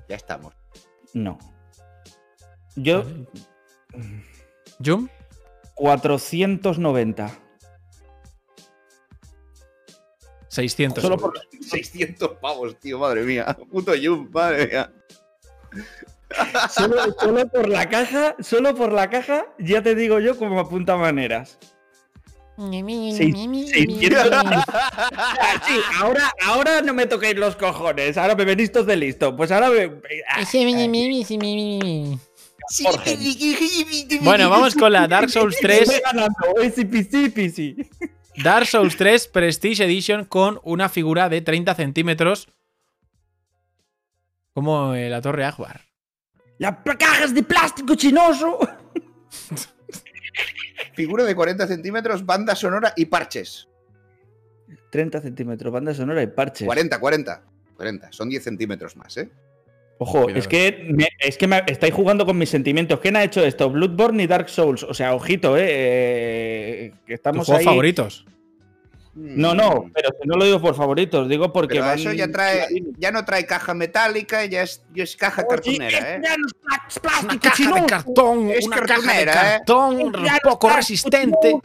Ya estamos. No. Yo, ¿Jum? 490. 600. Solo por, 600 pavos, tío, madre mía. Puto Jum, madre mía. solo, solo por la caja, solo por la caja, ya te digo yo como apunta maneras. Seis- 600. Sí, ahora, ahora no me toquéis los cojones. Ahora me venís todos de listo. Pues ahora me. Bueno, vamos con la Dark Souls 3. Estoy ganando. Dark Souls 3 Prestige Edition con una figura de 30 centímetros. Como eh, la Torre Akbar. ¡Las cajas de plástico chinoso! Figura de 40 centímetros, banda sonora y parches. 30 centímetros, banda sonora y parches. 40, 40. 40. Son 10 centímetros más, ¿eh? Ojo, Cuidado. es que, me, es que me- estáis jugando con mis sentimientos. ¿Quién ha hecho esto? Bloodborne y Dark Souls. O sea, ojito, ¿eh? eh, que ¿Tus estamos juegos ahí. favoritos? No, no, pero que no lo digo por favoritos, digo porque. Pero van- eso ya trae, ya no trae caja metálica, ya es, ya es caja Oye, cartonera, ¿eh? ya no es pla- Una plástico caja de chinoso. cartón, Es una caja de cartonera, ¿eh? cartón, Ya un poco plástico resistente.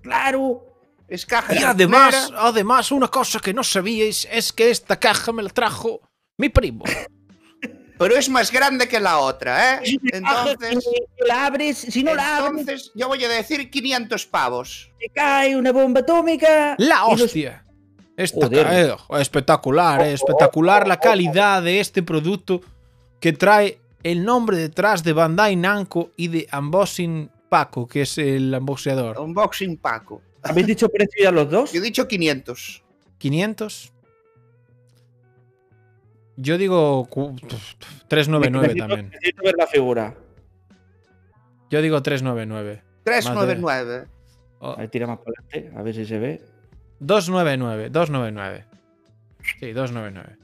Claro. Es caja Y cartonera. además, además, una cosa que no sabíais es que esta caja me la trajo mi primo. Pero es más grande que la otra, ¿eh? Entonces, Si la abres, si no la abres, entonces yo voy a decir 500 pavos. te cae una bomba atómica. La hostia. Esta eh, espectacular, eh, espectacular la calidad de este producto que trae el nombre detrás de Bandai Namco y de Unboxing Paco, que es el unboxeador. Unboxing Paco. ¿Habéis dicho precio ya los dos? Yo he dicho 500. 500. Yo digo cu- 399 Necesito- también. Necesito ver la figura. Yo digo 399. 399. Oh, Ahí tira más para adelante, a ver si se ve. 299, 299. Sí, 299.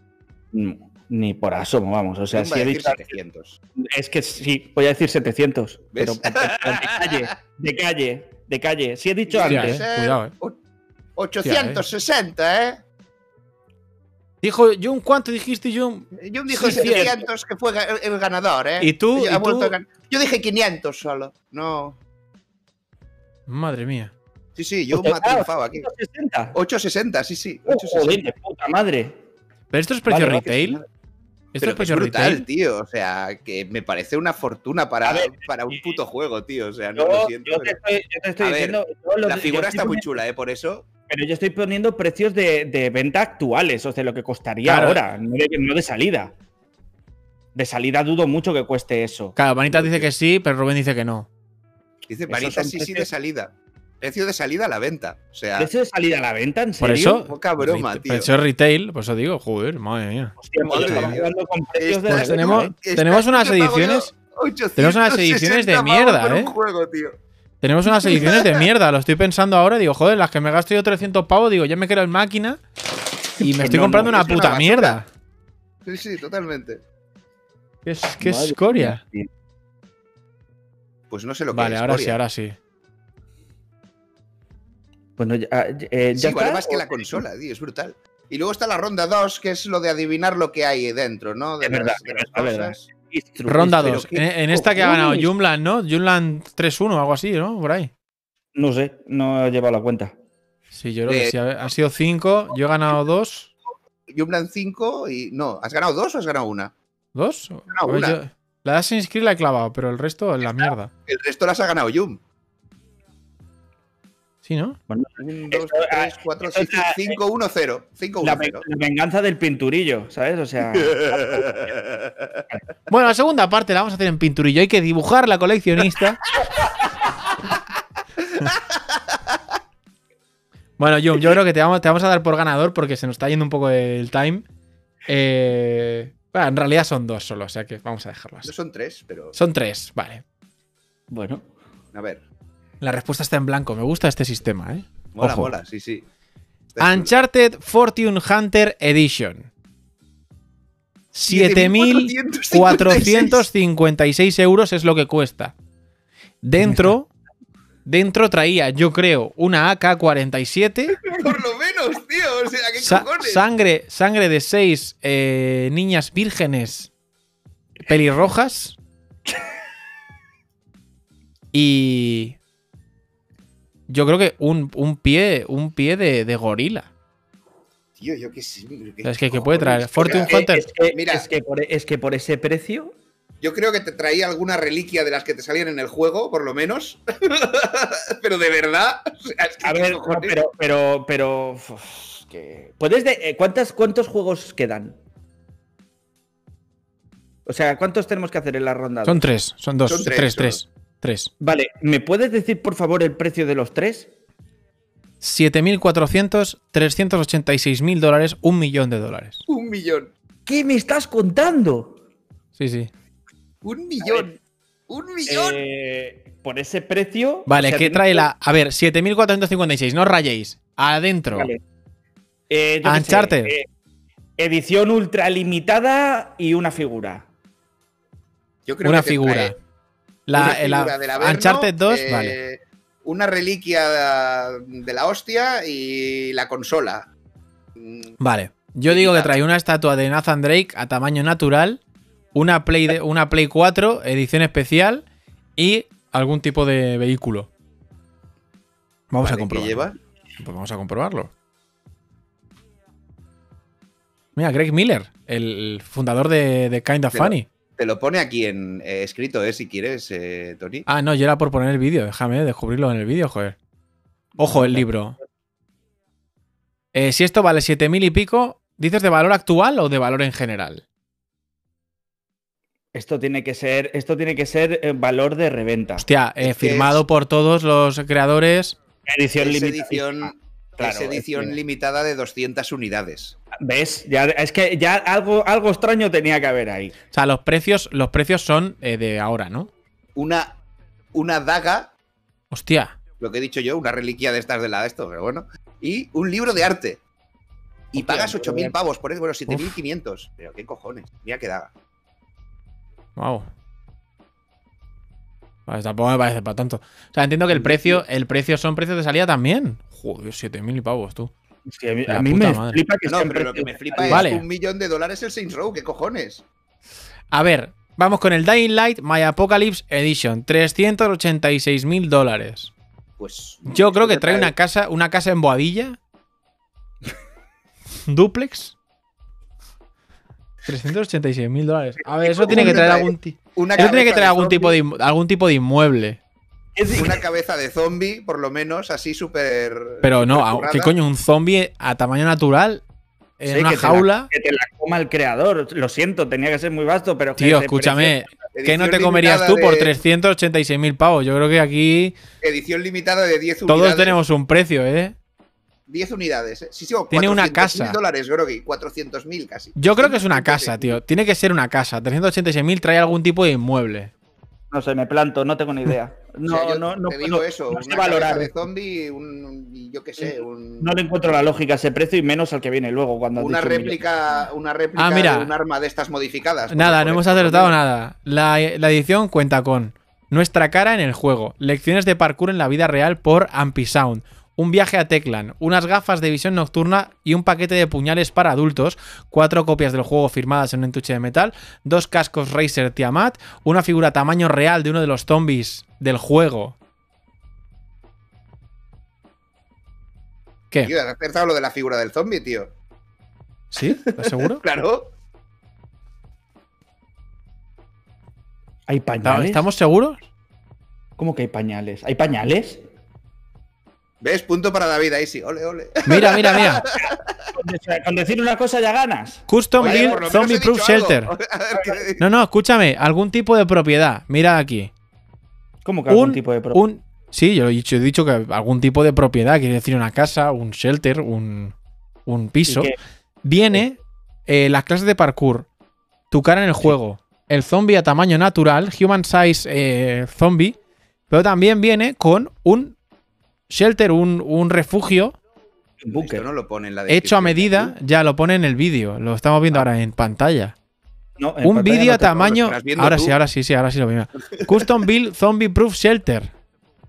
Mm, Ni por asomo, vamos. O sea, si a he decir dicho. 700. Es que sí, voy a decir 700. Pero, ¿Ves? pero de calle, de calle, de calle. Si he dicho Hostia, antes. eh. Cuidado, eh. O- 860, ¿eh? Dijo, Jun, ¿cuánto dijiste, Jun? Yo dijo Sí, 700 que fue el ganador, ¿eh? ¿Y tú? Ha ¿Y tú? Yo dije 500 solo. No. Madre mía. Sí, sí, yo me ha triunfado aquí. 160. 860, sí, sí. Oh, 860. joder, de puta madre. ¿Pero esto es precio Vale, retail? ¿Esto Pero es que es precio brutal, retail? tío. O sea, que me parece una fortuna para, ver, para un puto juego, tío. O sea, no Yo, lo siento. yo te estoy, yo te estoy A ver, diciendo. lo- La figura está muy chula, ¿eh? Por eso. Pero yo estoy poniendo precios de, de venta actuales, o sea, lo que costaría Claro. ahora, no de, no de salida. De salida dudo mucho que cueste eso. Claro, Vanitas dice que sí, pero Rubén dice que no. Dice, Vanita, sí, sí, de salida. Precio de salida a la venta. O sea, ¿Precio de salida a la venta? ¿En Por serio? eso. Poca broma, tío. Precio retail, por eso digo, joder, madre mía. Hostia, Madre mía. jugando con precios de Esta- Pues tenemos- esta- tenemos unas ediciones- 860 tenemos unas ediciones de mierda, por un ¿eh? juego, tío. Tenemos unas ediciones de mierda, lo estoy pensando ahora. Digo, joder, las que me gasto yo 300 pavos, digo, ya me quedo en máquina y me estoy No, comprando no, una es puta mierda. Sí, sí, totalmente. ¿Qué, es, qué escoria? mía. Pues no sé lo que Vale, es. ahora sí, ahora sí. Bueno, ya, ah, eh, Sí, ¿ya vale está? más que la consola, tío, es brutal. Y luego está la ronda 2, que es lo de adivinar lo que hay dentro, ¿no? De Es las, verdad, de las es verdad. cosas. Ronda pero 2. qué En, en esta que ha ganado. Jumland, ¿no? Jumland 3-1 algo así, ¿no? Por ahí. No sé, no he llevado la cuenta. Sí, yo creo que Eh, sí. A ver, Han sido 5, yo he ganado 2. Jumpland 5 y. No, ¿has ganado dos o has ganado una? ¿Dos? No, A ver, una. yo- la de Assassin's Creed la he clavado, pero el resto es la mierda. El resto las ha ganado Jum. Sí, ¿no? Bueno, 1, 2, Esto, ah, 3, 4, esto es la- 5, 1, 0. 5, la, 1, ve- 0. la venganza del pinturillo, ¿sabes? O sea, Bueno, la segunda parte la vamos a hacer en pinturillo. Hay que dibujar la coleccionista. bueno, Jum, yo creo que te vamos, te vamos a dar por ganador porque se nos está yendo un poco el time. Eh, bueno, en realidad son dos solo, o sea que vamos a dejarlo así. No son tres, pero. Son tres, vale. bueno. A ver. La respuesta está en blanco. Me gusta este sistema, ¿eh? Mola, Ojo. mola, sí, sí. Uncharted Fortune Hunter Edition. 7.456 euros es lo que cuesta. Dentro, dentro traía, yo creo, una AK-47, Por lo menos, tío. O sea, ¿qué sa- cojones? sangre, sangre de seis eh, niñas vírgenes pelirrojas y yo creo que un, un pie, un pie de, de gorila. Tío, yo qué sé. ¿qué Es que, ¿qué puede traer? Fortune Mira, Hunter. Es que, Mira. es que por, es que por ese precio. Yo creo que te traía alguna reliquia de las que te salían en el juego, por lo menos. pero de verdad. o sea, es que A ¿qué ver, cojones? pero, pero, pero. uf, que- ¿Puedes de, eh, ¿cuántas, ¿Cuántos juegos quedan? O sea, ¿cuántos tenemos que hacer en la ronda? Son tres, son dos, Son tres tres, tres. Vale, ¿me puedes decir por favor el precio de los tres? 7.400, 386.000 dólares, un millón de dólares. Un millón. ¿Qué me estás contando? Sí, sí. Un millón. Un millón. Eh, por ese precio. Vale, o sea, ¿qué trae la...? A ver, 7.456, no os rayéis. Adentro. Vale. Eh, sé, Uncharted. eh, edición ultra limitada y una figura. Yo creo Una que figura. trae La, una la- figura del Averno, Uncharted 2, eh, vale. Una reliquia de la hostia y la consola. Vale. Yo digo que trae una estatua de Nathan Drake a tamaño natural, una Play, de, una Play 4, edición especial y algún tipo de vehículo. Vamos vale, a ¿qué comprobarlo. lleva? Pues vamos a comprobarlo. Mira, Greg Miller, el fundador de, de Kind of Funny. Te lo pone aquí en eh, escrito, ¿eh? Si quieres, eh, Tony. Ah, no, yo era por poner el vídeo. Déjame descubrirlo en el vídeo, joder. Ojo, el libro. Eh, si esto vale 7.000 y pico, ¿dices de valor actual o de valor en general? Esto tiene que ser, esto tiene que ser eh, valor de reventa. Hostia, eh, firmado es- por todos los creadores. edición limitada. edición, Claro, es edición es- limitada de 200 unidades. ¿Ves? Ya, es que ya algo, algo extraño tenía que haber ahí. O sea, los precios, los precios son eh, de ahora, ¿no? Una, una daga, Hostia. lo que he dicho yo, una reliquia de estas de la esto, pero bueno. Y un libro de arte. Y Hostia, pagas un libro de 8.000 arte. pavos por eso, bueno, 7.500. Pero qué cojones, mira qué daga. Wow. Vale, tampoco me parece para tanto. O sea, entiendo que el precio, el precio son precios de salida también. Joder, 7.000 y pavos, tú. A mí, a me madre. flipa que No, pero lo que me flipa Vale. es un millón de dólares el Saints Row, qué cojones. A ver, vamos con el Dying Light My Apocalypse Edition. 386.000 dólares. Pues. Yo creo que trae una casa, una casa en Boadilla. Duplex. 386.000 dólares. A ver, eso tiene que traer algún, ti- Una eso tiene que traer algún tipo, de, algún tipo de inmueble. Una cabeza de zombie, por lo menos, así súper. Pero no, currada. ¿qué coño? ¿Un zombie a tamaño natural? En Sí, una que te la- jaula. que te la coma el creador. Lo siento, tenía que ser muy vasto, pero. que Tío, escúchame. ¿Qué no te comerías tú por de- 386.000 pavos? Yo creo que aquí Edición limitada de 10 unidades. todos tenemos un precio, ¿eh? 10 unidades. ¿eh? Sí, sí, Tiene una 400.000 casa. dólares, Grogi. 400.000 casi. Yo creo que es una 186.000. casa, tío. Tiene que ser una casa. 386.000 trae algún tipo de inmueble. No sé, me planto, no tengo ni idea. O No, sea, yo no, no, te digo no- eso, no sé una valorar. de zombie, un, yo qué sé, un- No le encuentro la lógica a ese precio y menos al que viene luego cuando una réplica, una réplica Ah, mira. de un arma de estas modificadas. Nada, no hemos acertado nada. La, la edición cuenta con nuestra cara en el juego, lecciones de parkour en la vida real por Ampisound, un viaje a Teclan, unas gafas de visión nocturna y un paquete de puñales para adultos, cuatro copias del juego firmadas en un entuche de metal, dos cascos Razer Tiamat, una figura tamaño real de uno de los zombies del juego. ¿Qué? Tío, has acertado lo de la figura del zombie, tío. ¿Sí? ¿Estás seguro? Claro. ¿Hay pañales? ¿Estamos seguros? ¿Cómo que hay pañales? ¿Hay pañales? ¿Ves? Punto para David ahí sí. Ole, ole. Mira, mira, mira. Con de- Con decir una cosa ya ganas. Custom Build Zombie Proof. Shelter. Ver No, no, escúchame, algún tipo de propiedad. Mira aquí. ¿Cómo que algún Un- tipo de pro- Un, sí, yo he dicho, he dicho que algún tipo de propiedad, quiere decir una casa, un shelter, un, un piso. Viene eh, las clases de parkour, tu cara en el juego, el zombie a tamaño natural, human size eh, zombie, pero también viene con un shelter, un, un refugio Un búnker. Esto no lo pone en la hecho a medida, ya lo pone en el vídeo, lo estamos viendo ahora en pantalla. No, en Un vídeo no a tamaño. Ahora tú. sí, ahora sí, sí, ahora sí lo veo. Custom Build Zombie Proof Shelter.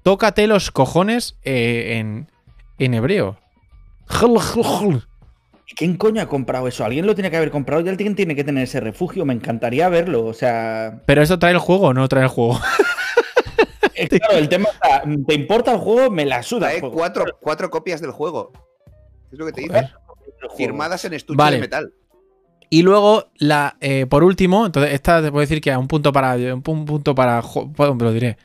Tócate los cojones eh, en, en hebreo. ¿Quién coño ha comprado eso? Alguien lo tiene que haber comprado y alguien tiene que tener ese refugio. Me encantaría verlo. O sea, Pero esto trae el juego o no trae el juego. claro, el tema está, ¿te importa el juego? Me la suda. juego. cuatro, cuatro copias del juego. Es lo que te dice. Joder. El juego. Firmadas en estuche Vale. de metal. Y luego, la, eh, por último, entonces esta te puedo decir que un punto para. Un pu- un punto para. lo diré.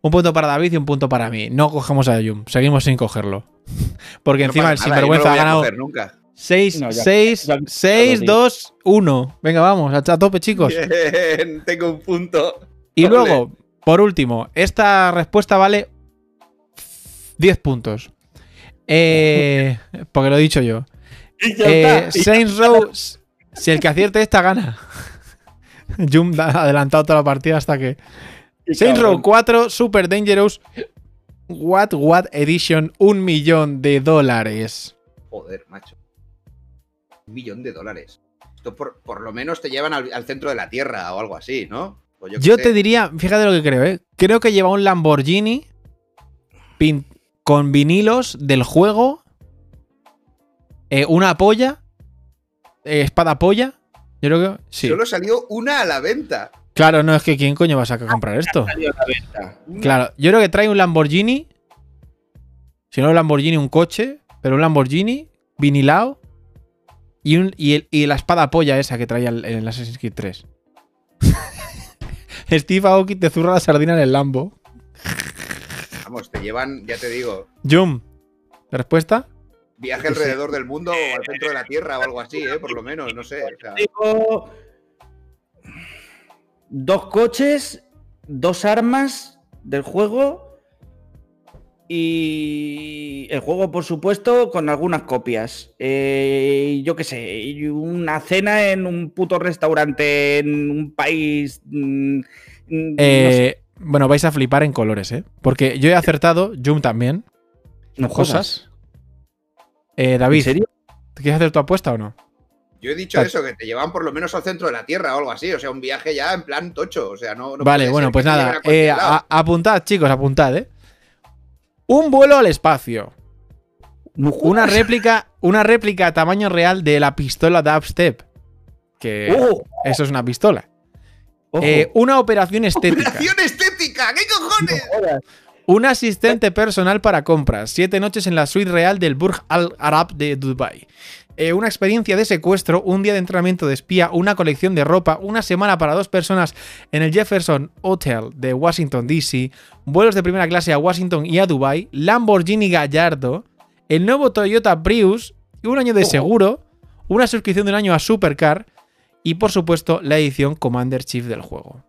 Un punto para David y un punto para mí. No cogemos a Yum, seguimos sin cogerlo. Porque No encima el sinvergüenza no ha lo voy a ganado coger nunca. 6, No, ya- 6, ya- 6, ya lo 2, 1. Venga, vamos, a a tope, chicos. Bien, tengo un punto. Y Ole. luego, por último, esta respuesta vale 10 puntos. Eh, porque lo he dicho yo. Eh. Saints Row, si el que acierte esta gana. Jum ha adelantado toda la partida hasta que. Saints. Row 4 Super Dangerous What What Edition, un millón de dólares. Joder, macho. Un millón de dólares. Esto por, por lo menos te llevan al, al centro de la Tierra o algo así, ¿no? Yo te diría, fíjate lo que creo, ¿eh? Creo que lleva un Lamborghini pin- con vinilos del juego, eh, una polla, eh, espada polla. Yo creo que sí. Solo salió una a la venta. Claro, no es que quién coño va a sacar a comprar esto. Salió a la venta. Claro, yo creo que trae un Lamborghini. Si no un Lamborghini, un coche, pero un Lamborghini vinilado y, un, y, el- y la espada polla esa que traía el, el Assassin's Creed 3. Steve Aoki te zurra la sardina en el Lambo. Vamos, te llevan, ya te digo, Jum, ¿respuesta? viaje alrededor del mundo o al centro de la Tierra o algo así, ¿eh? Por lo menos, no sé. o sea, Digo, dos coches, dos armas del juego y el juego, por supuesto, con algunas copias. Eh, yo qué sé, y una cena en un puto restaurante en un país... mm, no sé, Eh, Bueno, vais a flipar en colores, ¿eh? Porque yo he acertado, Jum también, no cosas. Eh, David, ¿En serio? ¿te quieres hacer tu apuesta o no? yo he dicho eso, que te llevan por lo menos al centro de la Tierra o algo así. O sea, un viaje ya en plan tocho. O sea, no. no vale, bueno, pues nada. eh, a- apuntad, chicos, apuntad, ¿eh? Un vuelo al espacio. Una réplica, una réplica a tamaño real de la pistola Dubstep. Que eso es una pistola. Eh, una operación estética. ¡Operación estética! ¿Qué cojones? Un asistente personal para compras. Siete noches en la suite real del Burj Al Arab de Dubai. Eh, una experiencia de secuestro, un día de entrenamiento de espía, una colección de ropa, una semana para dos personas en el Jefferson Hotel de Washington, D.C., vuelos de primera clase a Washington y a Dubai, Lamborghini Gallardo, el nuevo Toyota Prius, un año de seguro, una suscripción de un año a Supercar y, por supuesto, la edición Commander Chief del juego.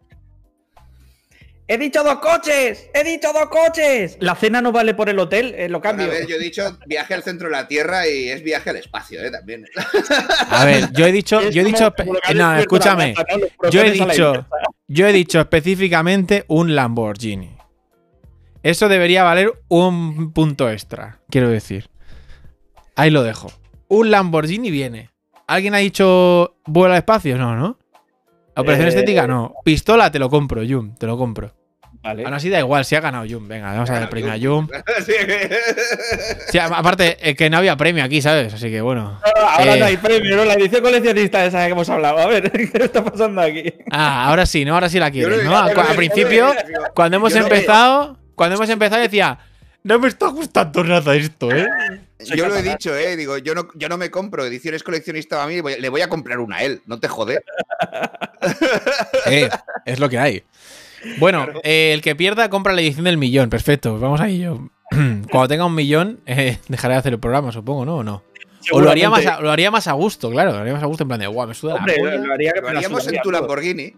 ¡He dicho dos coches! ¡He dicho dos coches! La cena no vale por el hotel, eh, lo A cambio. ver, yo he dicho viaje al centro de la Tierra y es viaje al espacio, ¿eh? También. A ver, yo he dicho, yo he dicho, ha no, escúchame. Yo he a dicho, inversa. yo he dicho específicamente un Lamborghini. Eso debería valer un punto extra, quiero decir. Ahí lo dejo. Un Lamborghini viene. ¿Alguien ha dicho vuelo al espacio? No, ¿no? Operación Eh, estética, no. Pistola te lo compro, Jum, te lo compro. Vale. Aún así da igual, si ha ganado Jum. Venga, vamos a dar el premio a Jum. Sí, que- Sí, a- aparte, eh, que no había premio aquí, ¿sabes? Así que bueno. Ahora Eh, no hay premio, ¿no? La edición coleccionista esa que hemos hablado. A ver, ¿qué está pasando aquí? Ah, ahora sí, ¿no? Ahora sí la quieres, ¿no? Al, principio, cuando hemos empezado, cuando hemos empezado decía, no me está gustando nada esto, ¿eh? Yo lo he dicho, ¿eh? Digo, yo no, yo no me compro ediciones coleccionistas a mí, voy- le voy a comprar una a él, no te jode. Eh, es lo que hay. Bueno, eh, el que pierda compra la edición del millón, perfecto, pues vamos ahí yo. Cuando tenga un millón, eh, dejaré de hacer el programa, supongo, ¿no? ¿O no? O lo haría, más a, lo haría más a gusto, claro, lo haría más a gusto en plan de, guau, me suda la Hombre, polla". lo haría Lo la haríamos en tu. Lamborghini.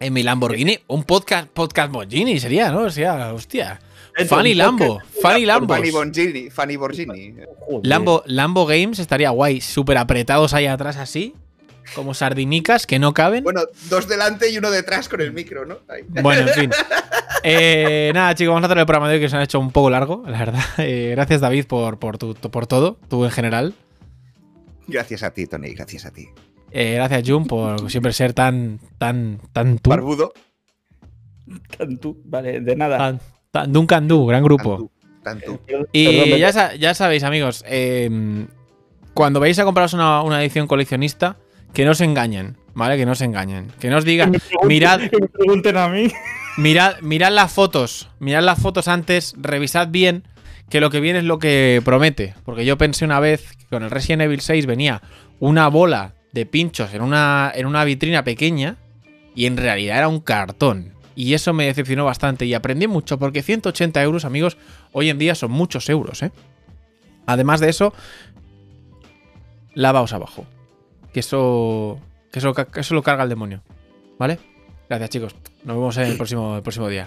En mi Lamborghini, un podcast, podcast Lamborghini sería, ¿no? O sea, hostia. Fanny Lambo, Fanny Por Lambos. Fanny Borghini. Fanny Borghini. Joder. Lambo, Lambo Games estaría guay, súper apretados ahí atrás así, como sardinicas que no caben. Bueno, dos delante y uno detrás con el micro, ¿no? Ahí. Bueno, en fin. Eh, nada, chicos, vamos a hacer el programa de hoy que se ha hecho un poco largo, la verdad. Eh, gracias, David, por, por, tu- por todo, tú en general. Gracias a ti, Tony, gracias a ti. Eh, gracias, Jun, por siempre ser tan, tan, tan tú. Barbudo. Tú, Vale, de nada. Tan, tan Duncan Du, gran grupo. Tanto. Y Perdón, ya, sa- ya sabéis, amigos, eh, cuando vais a compraros una, una edición coleccionista, que no os engañen, ¿vale? Que no os engañen. Que no os digan, mirad, Que me pregunten a mí. mirad, mirad las fotos, mirad las fotos antes, revisad bien que lo que viene es lo que promete. Porque yo pensé una vez que con el Resident Evil 6 venía una bola de pinchos en una, en una vitrina pequeña y en realidad era un cartón. Y eso me decepcionó bastante y aprendí mucho porque 180 euros, amigos, hoy en día son muchos euros, ¿eh? Además de eso, lavaos abajo. Que eso, que eso, que eso lo carga el demonio. ¿Vale? Gracias, chicos. Nos vemos el próximo, el próximo día.